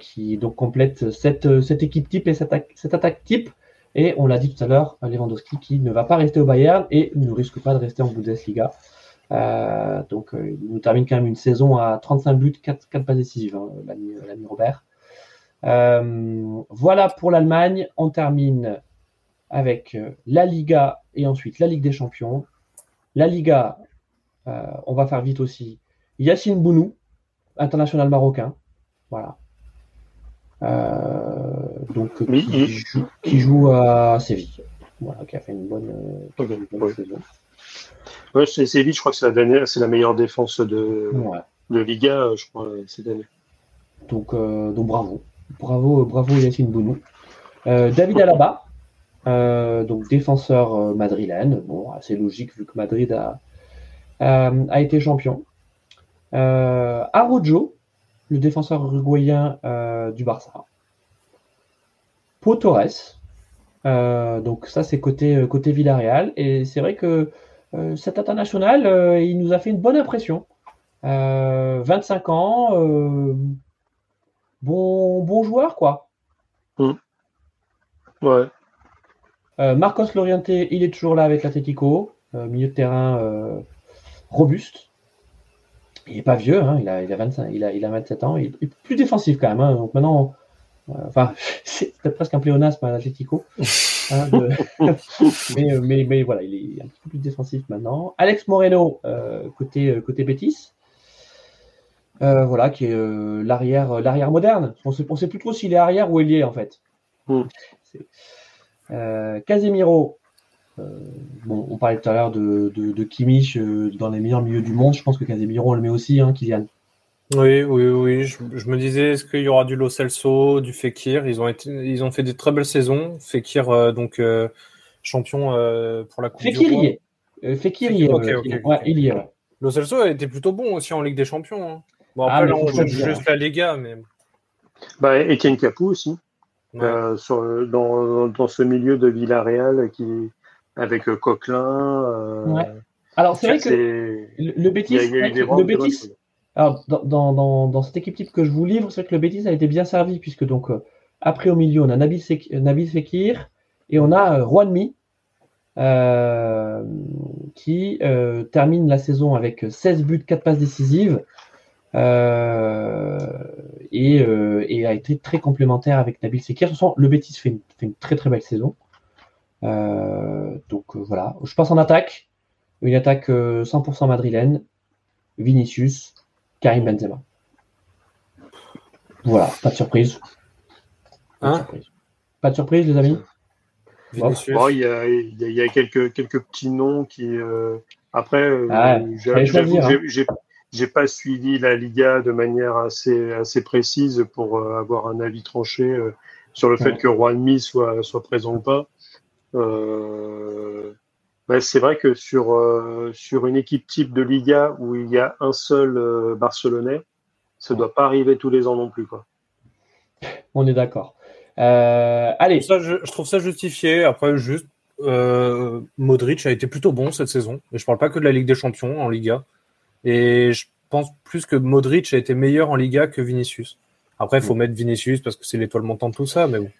qui donc complète cette, cette équipe type et cette, cette attaque type et on l'a dit tout à l'heure, Lewandowski qui ne va pas rester au Bayern et ne risque pas de rester en Bundesliga. Euh, donc euh, il nous termine quand même une saison à 35 buts, 4, 4 passes décisives, hein, l'ami Robert. Euh, voilà pour l'Allemagne. On termine avec la Liga et ensuite la Ligue des Champions. La Liga, on va faire vite aussi. Yacine Bounou, international marocain. Voilà. Euh, donc qui, joue, à Séville. Voilà, qui a fait une bonne, euh, saison. Ouais, c'est Séville, je crois que c'est la c'est la meilleure défense de, de Liga, euh, je crois, cette année. Donc, donc bravo. Bravo, bravo Yacine Bounou. David Alaba, donc défenseur madrilène. Bon, assez logique vu que Madrid a, a été champion. Arojo, le défenseur uruguayen euh, du Barça. Pau Torres. Euh, donc ça c'est côté euh, côté Villarreal et c'est vrai que cet international il nous a fait une bonne impression. 25 ans, bon bon joueur quoi. Mmh. Ouais. Marcos Loriente, il est toujours là avec l'Atletico, milieu de terrain robuste il est pas vieux, hein, il, a, il, a 25, il, a, il a 27 ans, il est plus défensif quand même. Hein, donc maintenant, euh, enfin, c'est presque un pléonasme à l'Atletico. Hein, mais, mais, mais, voilà, il est un petit peu plus défensif maintenant. Alex Moreno, euh, côté, euh, côté Bétis. Euh, voilà, qui est euh, l'arrière, l'arrière moderne. On ne sait plus trop s'il est arrière ou ailier en fait. Mm. Casemiro, euh, bon, on parlait tout à l'heure de, de, de Kimmich euh, dans les meilleurs milieux du monde. Je pense que Casemiro on le met aussi, hein, Kylian. Oui, oui, oui. Je, me disais, est-ce qu'il y aura du Lo Celso, du Fekir? Ils ont été, ils ont fait des très belles saisons. Fekir, euh, donc champion pour la Coupe Fekir du Monde. Fekir, il y est. Ouais, il y est. Lo Celso a été plutôt bon aussi en Ligue des Champions. Hein. Bon, ah, après, là, on joue juste la Liga, mais. Bah, Etienne Capou aussi. sur, dans, dans, ce milieu de Villarreal qui, avec euh, Coquelin. Euh, alors, c'est vrai que le, Bétis, le alors, dans, dans, dans, cette équipe type que je vous livre, c'est que le Bétis a été bien servi, puisque donc, euh, après au milieu, on a Nabil, Fekir et on a Juanmi, euh, qui termine la saison avec 16 buts, 4 passes décisives. et, a été très complémentaire avec Nabil Sekir. Le Betis fait une, fait une très très belle saison. donc voilà, je passe en attaque. Une attaque 100% madrilène. Vinicius, Karim Benzema. Voilà, pas de surprise. Pas de, hein surprise. Pas de surprise, les amis il, y a, quelques, quelques petits noms qui. Euh, après, euh, ah hein. j'ai pas suivi la Liga de manière assez, assez précise pour euh, avoir un avis tranché sur le fait que Juanmi soit, soit présent ou pas. C'est vrai que sur, sur une équipe type de Liga où il y a un seul Barcelonais, ça ne doit pas arriver tous les ans non plus. Quoi. On est d'accord. Euh, allez. je, trouve ça justifié. Après, juste, euh, Modric a été plutôt bon cette saison. Et je parle pas que de la Ligue des Champions en Liga. Et je pense plus que Modric a été meilleur en Liga que Vinicius. Après, il faut mm. mettre Vinicius parce que c'est l'étoile montante de tout ça, mais bon.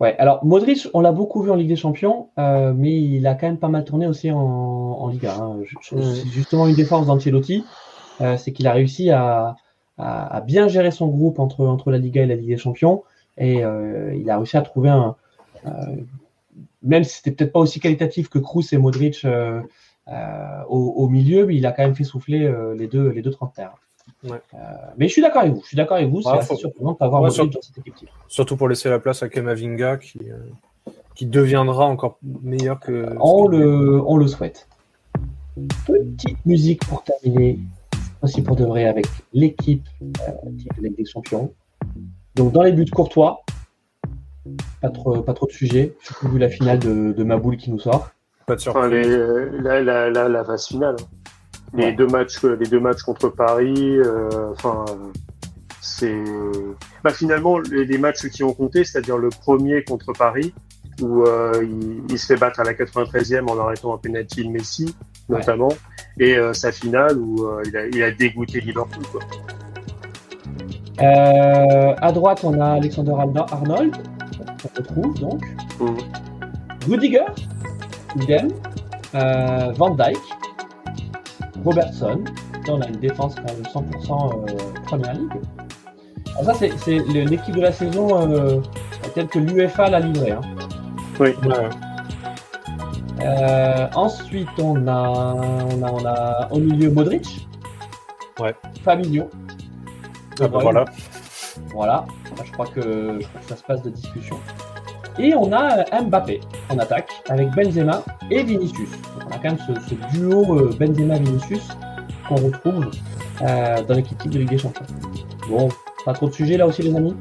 Ouais, alors Modric, on l'a beaucoup vu en Ligue des Champions, euh, mais il a quand même pas mal tourné aussi en, Liga. Hein. Mm. Justement, une défense d'Ancelotti, c'est qu'il a réussi à, à, bien gérer son groupe entre, entre la Liga et la Ligue des Champions. Et euh, il a réussi à trouver un. Euh, même si c'était peut-être pas aussi qualitatif que Kroos et Modric euh, au, milieu, mais il a quand même fait souffler les deux, les deux trentenaires. Mais je suis d'accord avec vous. Je suis d'accord avec vous. C'est assez surprenant de pas avoir Modric dans cette équipe. Surtout pour laisser la place à Kemavinga qui, qui deviendra encore meilleur que. On le, on le souhaite. Petite musique pour terminer, aussi pour de vrai, avec l'équipe euh, des Champions. Donc dans les buts courtois, pas trop, pas trop de sujets, surtout vu la finale de, de Maboul qui nous sort. Pas de surprise. la, la, la, phase finale. Les, deux matchs, les deux matchs contre Paris, euh, enfin, c'est. Bah, finalement, les, matchs qui ont compté, c'est-à-dire le premier contre Paris, où euh, il, se fait battre à la 93e en arrêtant un penalty de Messi, notamment, et euh, sa finale où il a, il, a, dégoûté Liverpool. Quoi. Euh, à droite, on a Alexander Arnold, on retrouve donc. Mmh. Rudiger, idem. Van Dyke, Robertson. on a une défense quand même 100% euh, première ligue. Alors ça, c'est l'équipe de la saison euh, telle que l'UFA l'a livrée. Hein. Oui. Euh, ensuite, on a, on a, on a au milieu Modric. Ouais. Fabinho. Ah bah voilà. Voilà. Je crois, que, ça se passe de discussion. Et on a euh, Mbappé en attaque avec Benzema et Vinicius. on a quand même ce, duo euh, Benzema-Vinicius qu'on retrouve euh, dans l'équipe de Ligue des Champions. Bon, pas trop de sujets là aussi les amis?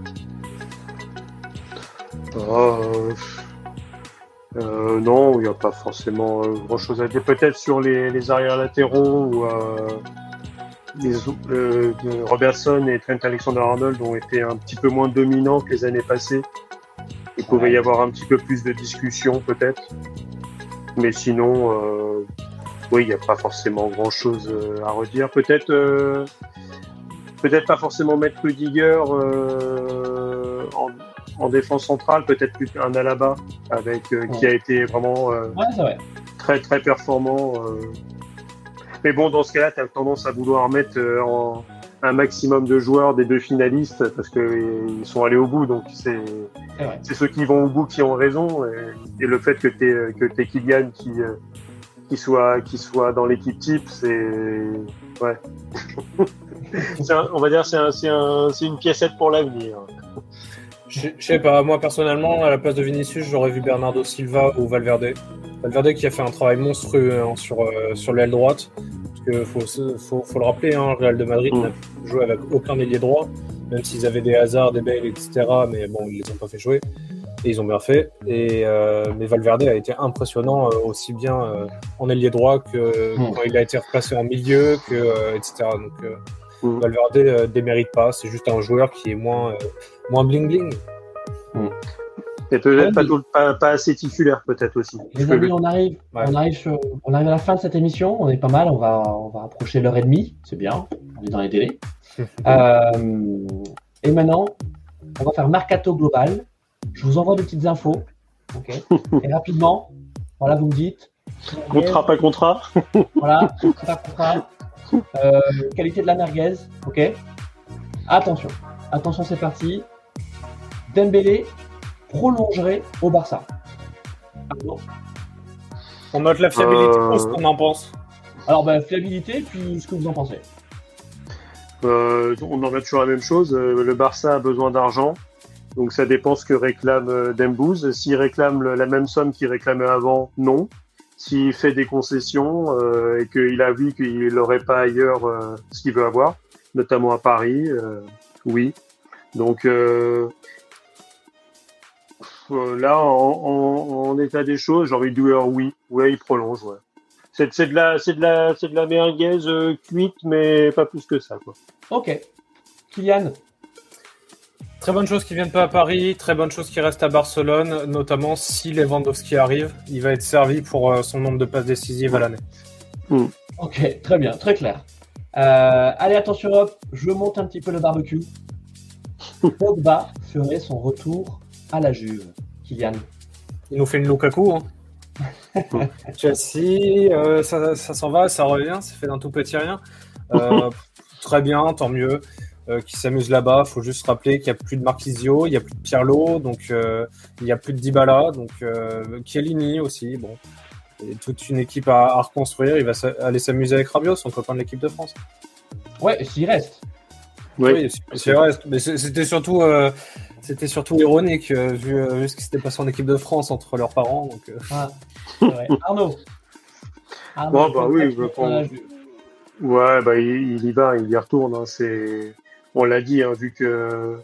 Non, il n'y a pas forcément grand chose à dire. Peut-être sur les, arrières latéraux ou les, euh, Robertson et Trent Alexander-Arnold ont été un petit peu moins dominants que les années passées. Il pouvait y avoir un petit peu plus de discussion peut-être. Mais sinon, euh, oui, il n'y a pas forcément grand-chose euh, à redire. Peut-être euh, peut-être pas forcément mettre Rudiger euh, en, en, défense centrale, peut-être plus un Alaba avec qui a été vraiment ouais, très très performant mais bon, dans ce cas-là, tu as tendance à vouloir mettre en, un maximum de joueurs des deux finalistes parce qu'ils sont allés au bout. Donc, c'est ceux qui vont au bout qui ont raison. Et, le fait que tu que Kylian qui, euh, qui, soit, qui soit dans l'équipe type, c'est. Ouais. on va dire c'est un, une piécette pour l'avenir. Je sais pas, moi personnellement, à la place de Vinicius, j'aurais vu Bernardo Silva ou Valverde. Valverde qui a fait un travail monstrueux hein, sur, euh, sur l'aile droite. Que faut, faut, le rappeler, hein, Real de Madrid mm. n'a joué avec aucun ailier droit, même s'ils avaient des hasards, des Bale, etc. Mais bon, ils les ont pas fait jouer. Et ils ont bien fait. Et, euh, mais Valverde a été impressionnant euh, aussi bien en ailier droit que mm. quand il a été replacé en milieu, que, etc. Donc mm. Valverde démérite pas. C'est juste un joueur qui est moins, moins bling-bling. Et peut-être pas, pas, assez titulaire, peut-être aussi. Les amis, on arrive, on, arrive on arrive à la fin de cette émission. On est pas mal. On va, on va approcher l'heure et demie. C'est bien. On est dans les délais. euh, et maintenant, on va faire mercato global. Je vous envoie des petites infos. et rapidement, voilà, vous me dites. Contrat, pas contrat? voilà, contrat, contrat. Euh, qualité de la merguez, ok Attention, attention, c'est parti. Dembélé prolongerait au Barça. On note la fiabilité, Euh, ce qu'on en pense. Alors, bah, fiabilité, puis ce que vous en pensez. Euh, on en met toujours la même chose. Euh, Le Barça a besoin d'argent. Donc ça dépend ce que réclame euh, Dembouz. S'il réclame la même somme qu'il réclamait avant, non. S'il fait des concessions euh, et qu'il a vu qu'il n'aurait pas ailleurs euh, ce qu'il veut avoir, notamment à Paris, euh, oui. Donc là, en, état des choses, j'ai envie de dire oui. Ouais, il prolonge. Ouais. C'est c'est de la, c'est de la, c'est de la merguez euh, cuite, mais pas plus que ça, quoi. Ok. Kylian, Très bonne chose qui viennent pas à Paris, très bonne chose qui reste à Barcelone, notamment si Lewandowski arrive, il va être servi pour euh, son nombre de passes décisives à l'année. Ok, très bien, très clair. Euh, allez, attention, hop, je monte un petit peu le barbecue. Pogba ferait son retour à la Juve. Kylian. Il nous fait une Lukaku. Hein. Chelsea, euh, ça, ça s'en va, ça revient, ça fait d'un tout petit rien. Euh, très bien, tant mieux. Euh, qui s'amuse là-bas. faut juste rappeler qu'il n'y a plus de Marquisio, il n'y a plus de Pirlo, donc euh, il n'y a plus de Dybala, donc euh, Chiellini aussi. Bon, et toute une équipe à, à reconstruire. Il va s'a- aller s'amuser avec Rabiot, son copain de l'équipe de France. Ouais, s'il reste. Oui, c'est- c'est vrai. Mais c'est- c'était surtout, euh, c'était surtout ironique euh, vu, euh, vu ce qui s'était passé en équipe de France entre leurs parents. Donc, euh, Ah. Arnaud. Arnaud, Bon, bah oui, je. Ouais, bah il, il y va, il y retourne. Hein, c'est, on l'a dit, hein, vu que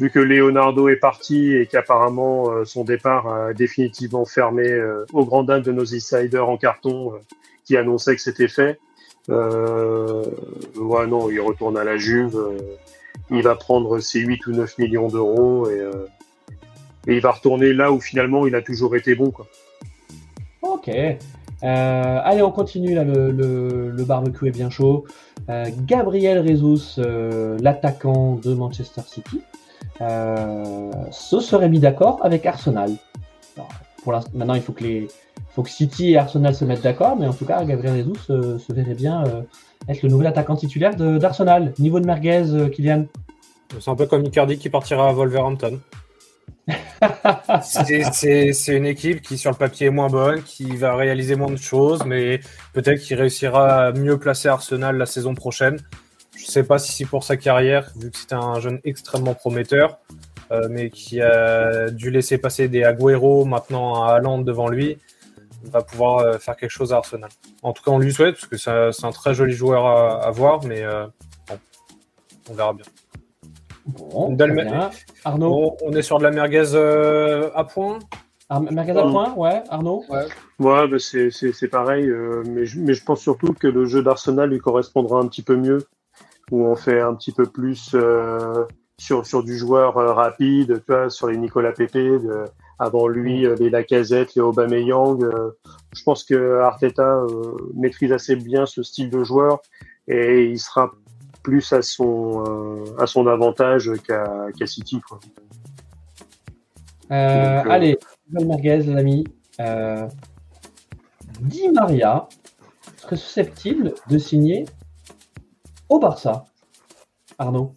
vu que Leonardo est parti et qu'apparemment euh, son départ a définitivement fermé euh, au grand dam de nos insiders en carton euh, qui annonçaient que c'était fait. Euh, ouais, non, il retourne à la Juve. Il va prendre ses 8 ou 9 millions d'euros et, euh, et il va retourner là où finalement il a toujours été bon. Quoi. Ok. Euh, allez, on continue là. Le, barbecue est bien chaud. Euh, Gabriel euh, l'attaquant de Manchester City, se serait mis d'accord avec Arsenal. Maintenant, il faut que les, faut que City et Arsenal se mettent d'accord, mais en tout cas, Gabriel Jesus euh, se verrait bien euh, être le nouvel attaquant titulaire de- d'Arsenal. Niveau de merguez, euh, Kylian. c'est un peu comme Icardi qui partira à Wolverhampton. C'est- C'est c'est une équipe qui, sur le papier, est moins bonne, qui va réaliser moins de choses, mais peut-être qu'il réussira à mieux placer Arsenal la saison prochaine. Je sais pas si c'est pour sa carrière, vu que c'était un jeune extrêmement prometteur, euh, mais qui a dû laisser passer des Agüero maintenant à Haaland devant lui. Va pouvoir euh, faire quelque chose à Arsenal. En tout cas, on lui souhaite, parce que c'est un- très joli joueur à, à voir, mais euh, bon, on verra bien. Bon. Arnaud, On, on est sur de la merguez euh, à point. Ar- merguez à point, ouais. Arnaud. Ouais, bah c'est, c'est, c'est pareil, euh, mais, je, mais je pense surtout que le jeu d'Arsenal lui correspondra un petit peu mieux, où on fait un petit peu plus euh, sur, sur du joueur euh, rapide, tu vois, sur les Nicolas de- avant lui, euh, les Lacazette, les Aubameyang. euh, je pense que Arteta euh, maîtrise assez bien ce style de joueur et il sera plus à son, à son avantage qu'à, City. Quoi. Euh, Donc, Allez, merguez. Euh, Di Maria serait susceptible de signer au Barça. Arnaud.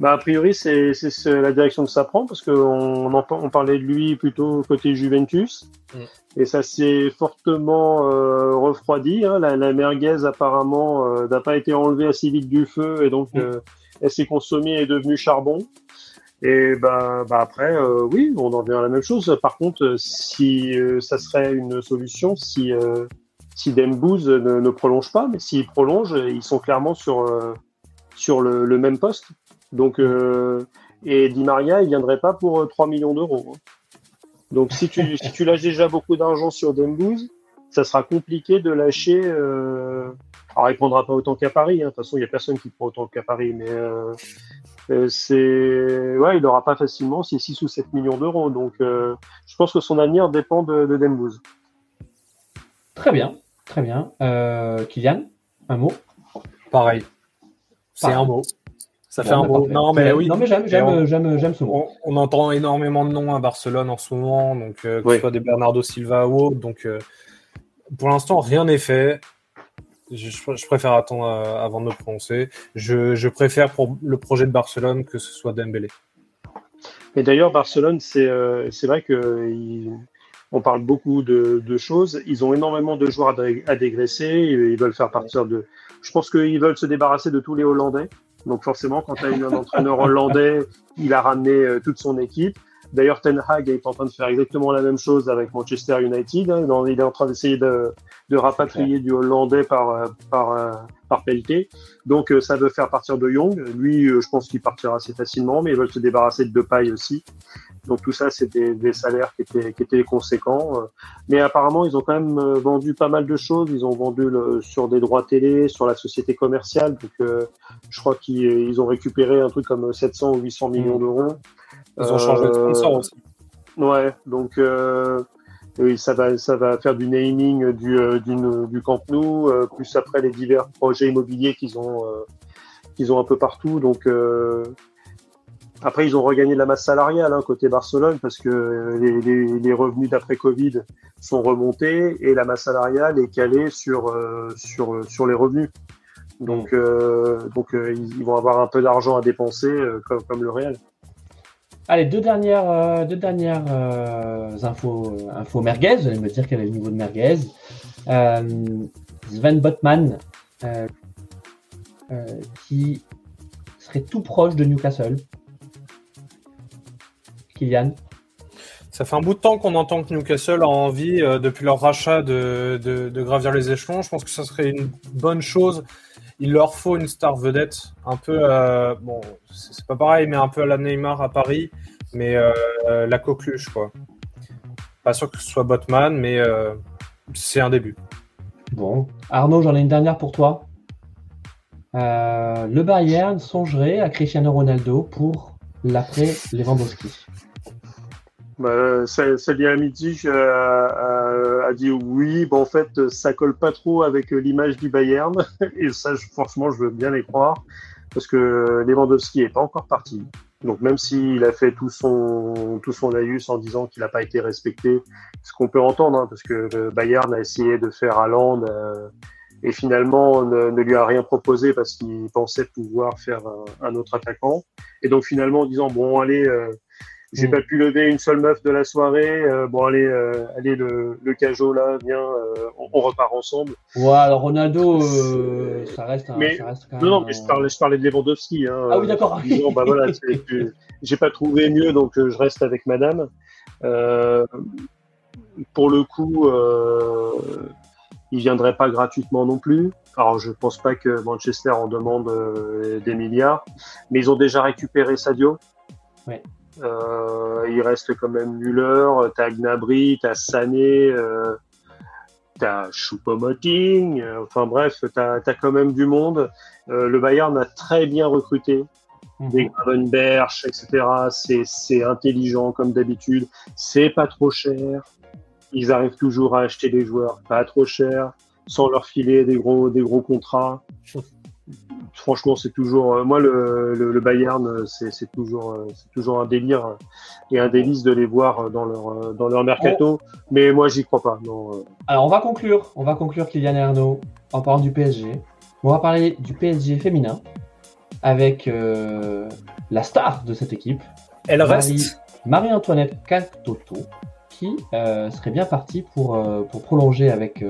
Bah, a priori, c'est c'est ce- la direction que ça prend parce qu'on on, parlait de lui plutôt côté Juventus Mm. et ça s'est fortement euh, refroidi. Hein. La, la merguez apparemment euh, n'a pas été enlevée assez vite du feu et donc Mm. euh, elle s'est consommée et est devenue charbon. Et bah, bah après, euh, oui, on en revient à la même chose. Par contre, euh, si euh, ça serait une solution, si euh, si Dembouz ne, ne prolonge pas, mais s'il prolonge, ils sont clairement sur euh, sur le, le même poste. Donc, euh, et Di Maria, il viendrait pas pour euh, 3 millions d'euros. hein. Donc, si tu, si tu lâches déjà beaucoup d'argent sur Dembouz, ça sera compliqué de lâcher. Euh... Alors, il prendra pas autant qu'à Paris. hein. De toute façon, il y a personne qui prend autant qu'à Paris. Mais euh, euh, c'est, ouais, il aura pas facilement c'est 6 ou 7 millions d'euros. Donc, euh, je pense que son avenir dépend de, de Dembouz. Très bien, très bien. Euh, Kylian, un mot? Pareil. C'est un mot. Ça fait Bon, un parfait. Non, mais oui. Non, mais j'aime, Et j'aime, on- j'aime, j'aime ce mot. On, on entend énormément de noms à Barcelone en ce moment, donc euh, que Oui. ce soit des Bernardo Silva ou autres. Donc, euh, pour l'instant, rien n'est fait. je, préfère attendre avant de me prononcer. Je, préfère pour le projet de Barcelone que ce soit Dembélé. Mais d'ailleurs, Barcelone, c'est c'est vrai que on parle beaucoup de, choses. Ils ont énormément de joueurs à, dégraisser. Ils veulent faire partir de. Je pense qu'ils veulent se débarrasser de tous les Hollandais. Donc forcément, quand tu as un entraîneur hollandais, il a ramené euh, toute son équipe. D'ailleurs, Ten Hag est en train de faire exactement la même chose avec Manchester United. Hein. Il est en train d'essayer de, de, rapatrier du hollandais par, euh, par, euh, par pelleté. Donc ça veut faire partir de Young. Lui, je pense qu'il partira assez facilement, mais ils veulent se débarrasser de Depay aussi. Donc tout ça, c'était des salaires qui étaient, qui étaient conséquents. Euh. Mais apparemment, ils ont quand même euh, vendu pas mal de choses. Ils ont vendu le, sur des droits télé, sur la société commerciale. Donc euh, je crois qu'ils ont récupéré un truc comme 700 ou 800 millions d'euros. Ils ont changé de sponsor aussi. Ouais, donc oui, ça va, ça va faire du naming du, du, du Camp Nou, plus après les divers projets immobiliers qu'ils ont, qu'ils ont un peu partout. Donc après, ils ont regagné de la masse salariale hein, côté Barcelone parce que les, revenus d'après Covid sont remontés et la masse salariale est calée sur euh, sur sur les revenus. Donc euh, donc euh, ils vont avoir un peu d'argent à dépenser comme comme le Real. Allez, deux dernières deux dernières infos infos merguez. Vous allez me dire quel est le niveau de merguez. Sven Botman qui serait tout proche de Newcastle Kylian ça fait un bout de temps qu'on entend que Newcastle a envie, euh, depuis leur rachat, de, gravir les échelons. Je pense que ça serait une bonne chose. Il leur faut une star vedette, un peu, euh, bon, c'est pas pareil, mais un peu à la Neymar à Paris, mais euh, la coqueluche, quoi. Pas sûr que ce soit Botman, mais c'est un début. Bon, Arnaud, j'en ai une dernière pour toi. le Bayern songerait à Cristiano Ronaldo pour l'après Lewandowski. Bah, Midi a, a, dit oui. Bon, en fait, ça colle pas trop avec l'image du Bayern. Et ça, franchement, je veux bien les croire. Parce que Lewandowski est pas encore parti. Donc, même s'il a fait tout son, tout son laïus en disant qu'il n'a pas été respecté, ce qu'on peut entendre, hein, parce que le Bayern a essayé de faire Haaland euh, et finalement ne, ne, lui a rien proposé parce qu'il pensait pouvoir faire un, autre attaquant. Et donc, finalement, en disant, bon, allez, euh, j'ai mm. pas pu lever une seule meuf de la soirée. Euh, bon, allez, euh, allez le, le cajot là, viens, euh, on, repart ensemble. Ouais, alors Ronaldo, ça reste, mais, ça reste quand même, Non, non, mais je parlais, je parlais de Lewandowski. Hein, ah oui, d'accord. bah voilà, j'ai pas trouvé mieux, donc je reste avec Madame. pour le coup, il viendrait pas gratuitement non plus. Alors, je pense pas que Manchester en demande des milliards, mais ils ont déjà récupéré Sadio. Ouais. Euh, il reste quand même Müller, t'as Gnabry, t'as Sané, euh, t'as Choupo-Moting, euh, enfin bref, t'as as quand même du monde. Le Bayern a très bien recruté. Mhm. Des Gravenberch, etc. C'est intelligent comme d'habitude. C'est pas trop cher. Ils arrivent toujours à acheter des joueurs pas trop cher, sans leur filer des gros, des gros contrats. franchement, c'est toujours euh, moi le, le, Bayern, euh, c'est toujours euh, c'est toujours un délire et un délice de les voir dans leur dans leur mercato. Mais moi, j'y crois pas. Non. Alors, on va conclure. On va conclure Kylian et Arnaud en parlant du PSG. On va parler du PSG féminin avec la star de cette équipe. Elle reste. Marie-Antoinette Catoto, qui serait bien partie pour, pour prolonger avec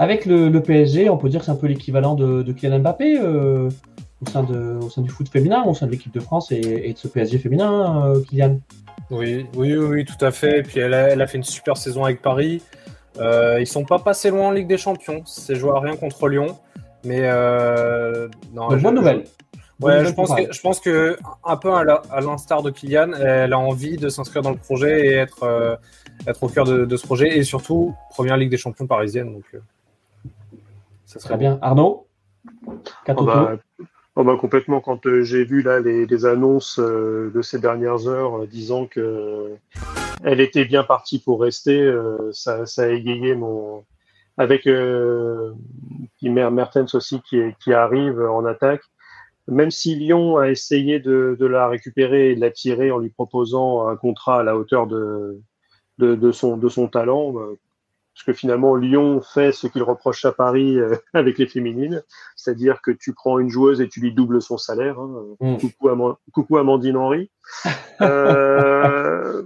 avec le, PSG, on peut dire que c'est un peu l'équivalent de, de, Kylian Mbappé euh, au, sein de, au sein du foot féminin, au sein de l'équipe de France et, de ce PSG féminin, euh, Kylian. Oui, oui, oui, tout à fait. Et puis elle a, elle a fait une super saison avec Paris. Euh, ils sont pas passés loin en Ligue des Champions. C'est joué à rien contre Lyon. Mais euh, bonne nouvelle. Ouais, je pense, que, je pense que un peu à l'instar de Kylian, elle a envie de s'inscrire dans le projet et être, euh, être au cœur de, de, ce projet et surtout première Ligue des Champions parisienne. Donc, ça serait bien. Arnaud? Oh bah, oh bah, Complètement. Quand euh, j'ai vu là les, annonces euh, de ces dernières heures euh, disant que elle était bien partie pour rester, ça, a égayé mon. Avec Mertens aussi qui, qui arrive en attaque. Même si Lyon a essayé de, la récupérer et de la tirer en lui proposant un contrat à la hauteur de, de, son, de son talent, bah, parce que finalement Lyon fait ce qu'il reproche à Paris euh, avec les féminines, c'est-à-dire que tu prends une joueuse et tu lui doubles son salaire. Hein. Mm. Coucou, Amandine Henry. Euh,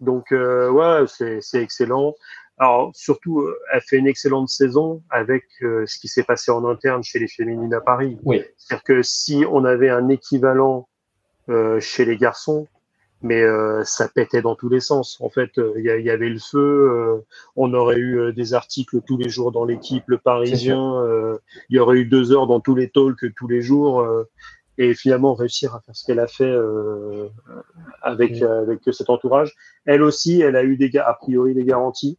donc ouais, c'est excellent. Alors surtout, elle fait une excellente saison avec ce qui s'est passé en interne chez les féminines à Paris. Oui. C'est-à-dire que si on avait un équivalent chez les garçons, mais euh, ça pétait dans tous les sens. En fait, euh, il y, avait le feu. Euh, on aurait eu des articles tous les jours dans l'équipe, le Parisien. Il y aurait eu deux heures dans tous les talks tous les jours. et finalement, réussir à faire ce qu'elle a fait avec avec cet entourage. Elle aussi, elle a eu des a priori des garanties.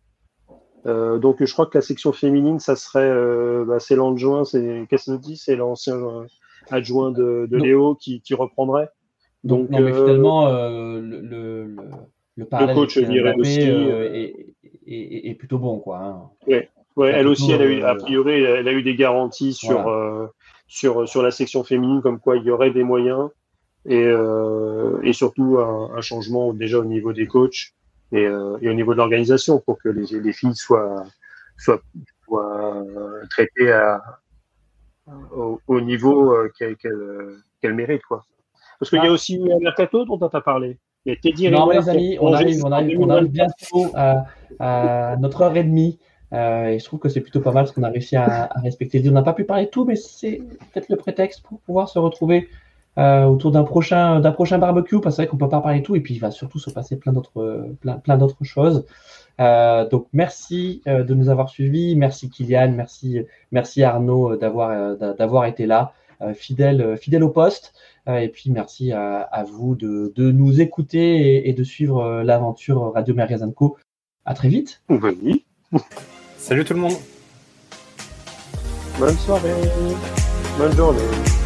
donc, je crois que la section féminine, ça serait, bah, c'est l'adjoint, c'est qu'est-ce que dit, c'est l'ancien adjoint de, de Léo qui, qui reprendrait? Donc, non, mais euh, finalement, euh, le, le, le, parallèle coach euh, est, plutôt bon, quoi. Hein. Ouais. Ouais, elle aussi, elle a eu, a priori, elle a eu des garanties sur, sur, sur la section féminine, comme quoi il y aurait des moyens et, et surtout un, changement déjà au niveau des coachs et, et au niveau de l'organisation pour que les, les filles soient, soient, soient traitées à, au, au niveau qu'elles qu'elles méritent. Quoi. Parce qu'il y a ah. aussi eu un mercato dont on t'a parlé. Il y a Teddy non, les amis, on arrive, on arrive, on arrive bientôt à, notre heure et demie. Euh, et je trouve que c'est plutôt pas mal parce qu'on a réussi à, respecter On n'a pas pu parler de tout, mais c'est peut-être le prétexte pour pouvoir se retrouver euh, autour d'un prochain, d'un prochain barbecue. Parce que c'est vrai qu'on peut pas parler de tout. Et puis il va surtout se passer plein d'autres, plein, plein d'autres choses. Euh, donc merci de nous avoir suivis. Merci Kylian. Merci, merci Arnaud d'avoir, d'avoir été là, fidèle, fidèle au poste. Euh, et puis merci à, vous de, nous écouter et, de suivre euh, l'aventure Radio Magazine Co. À très vite. Oui. Salut tout le monde. Bonne soirée. Bonne journée.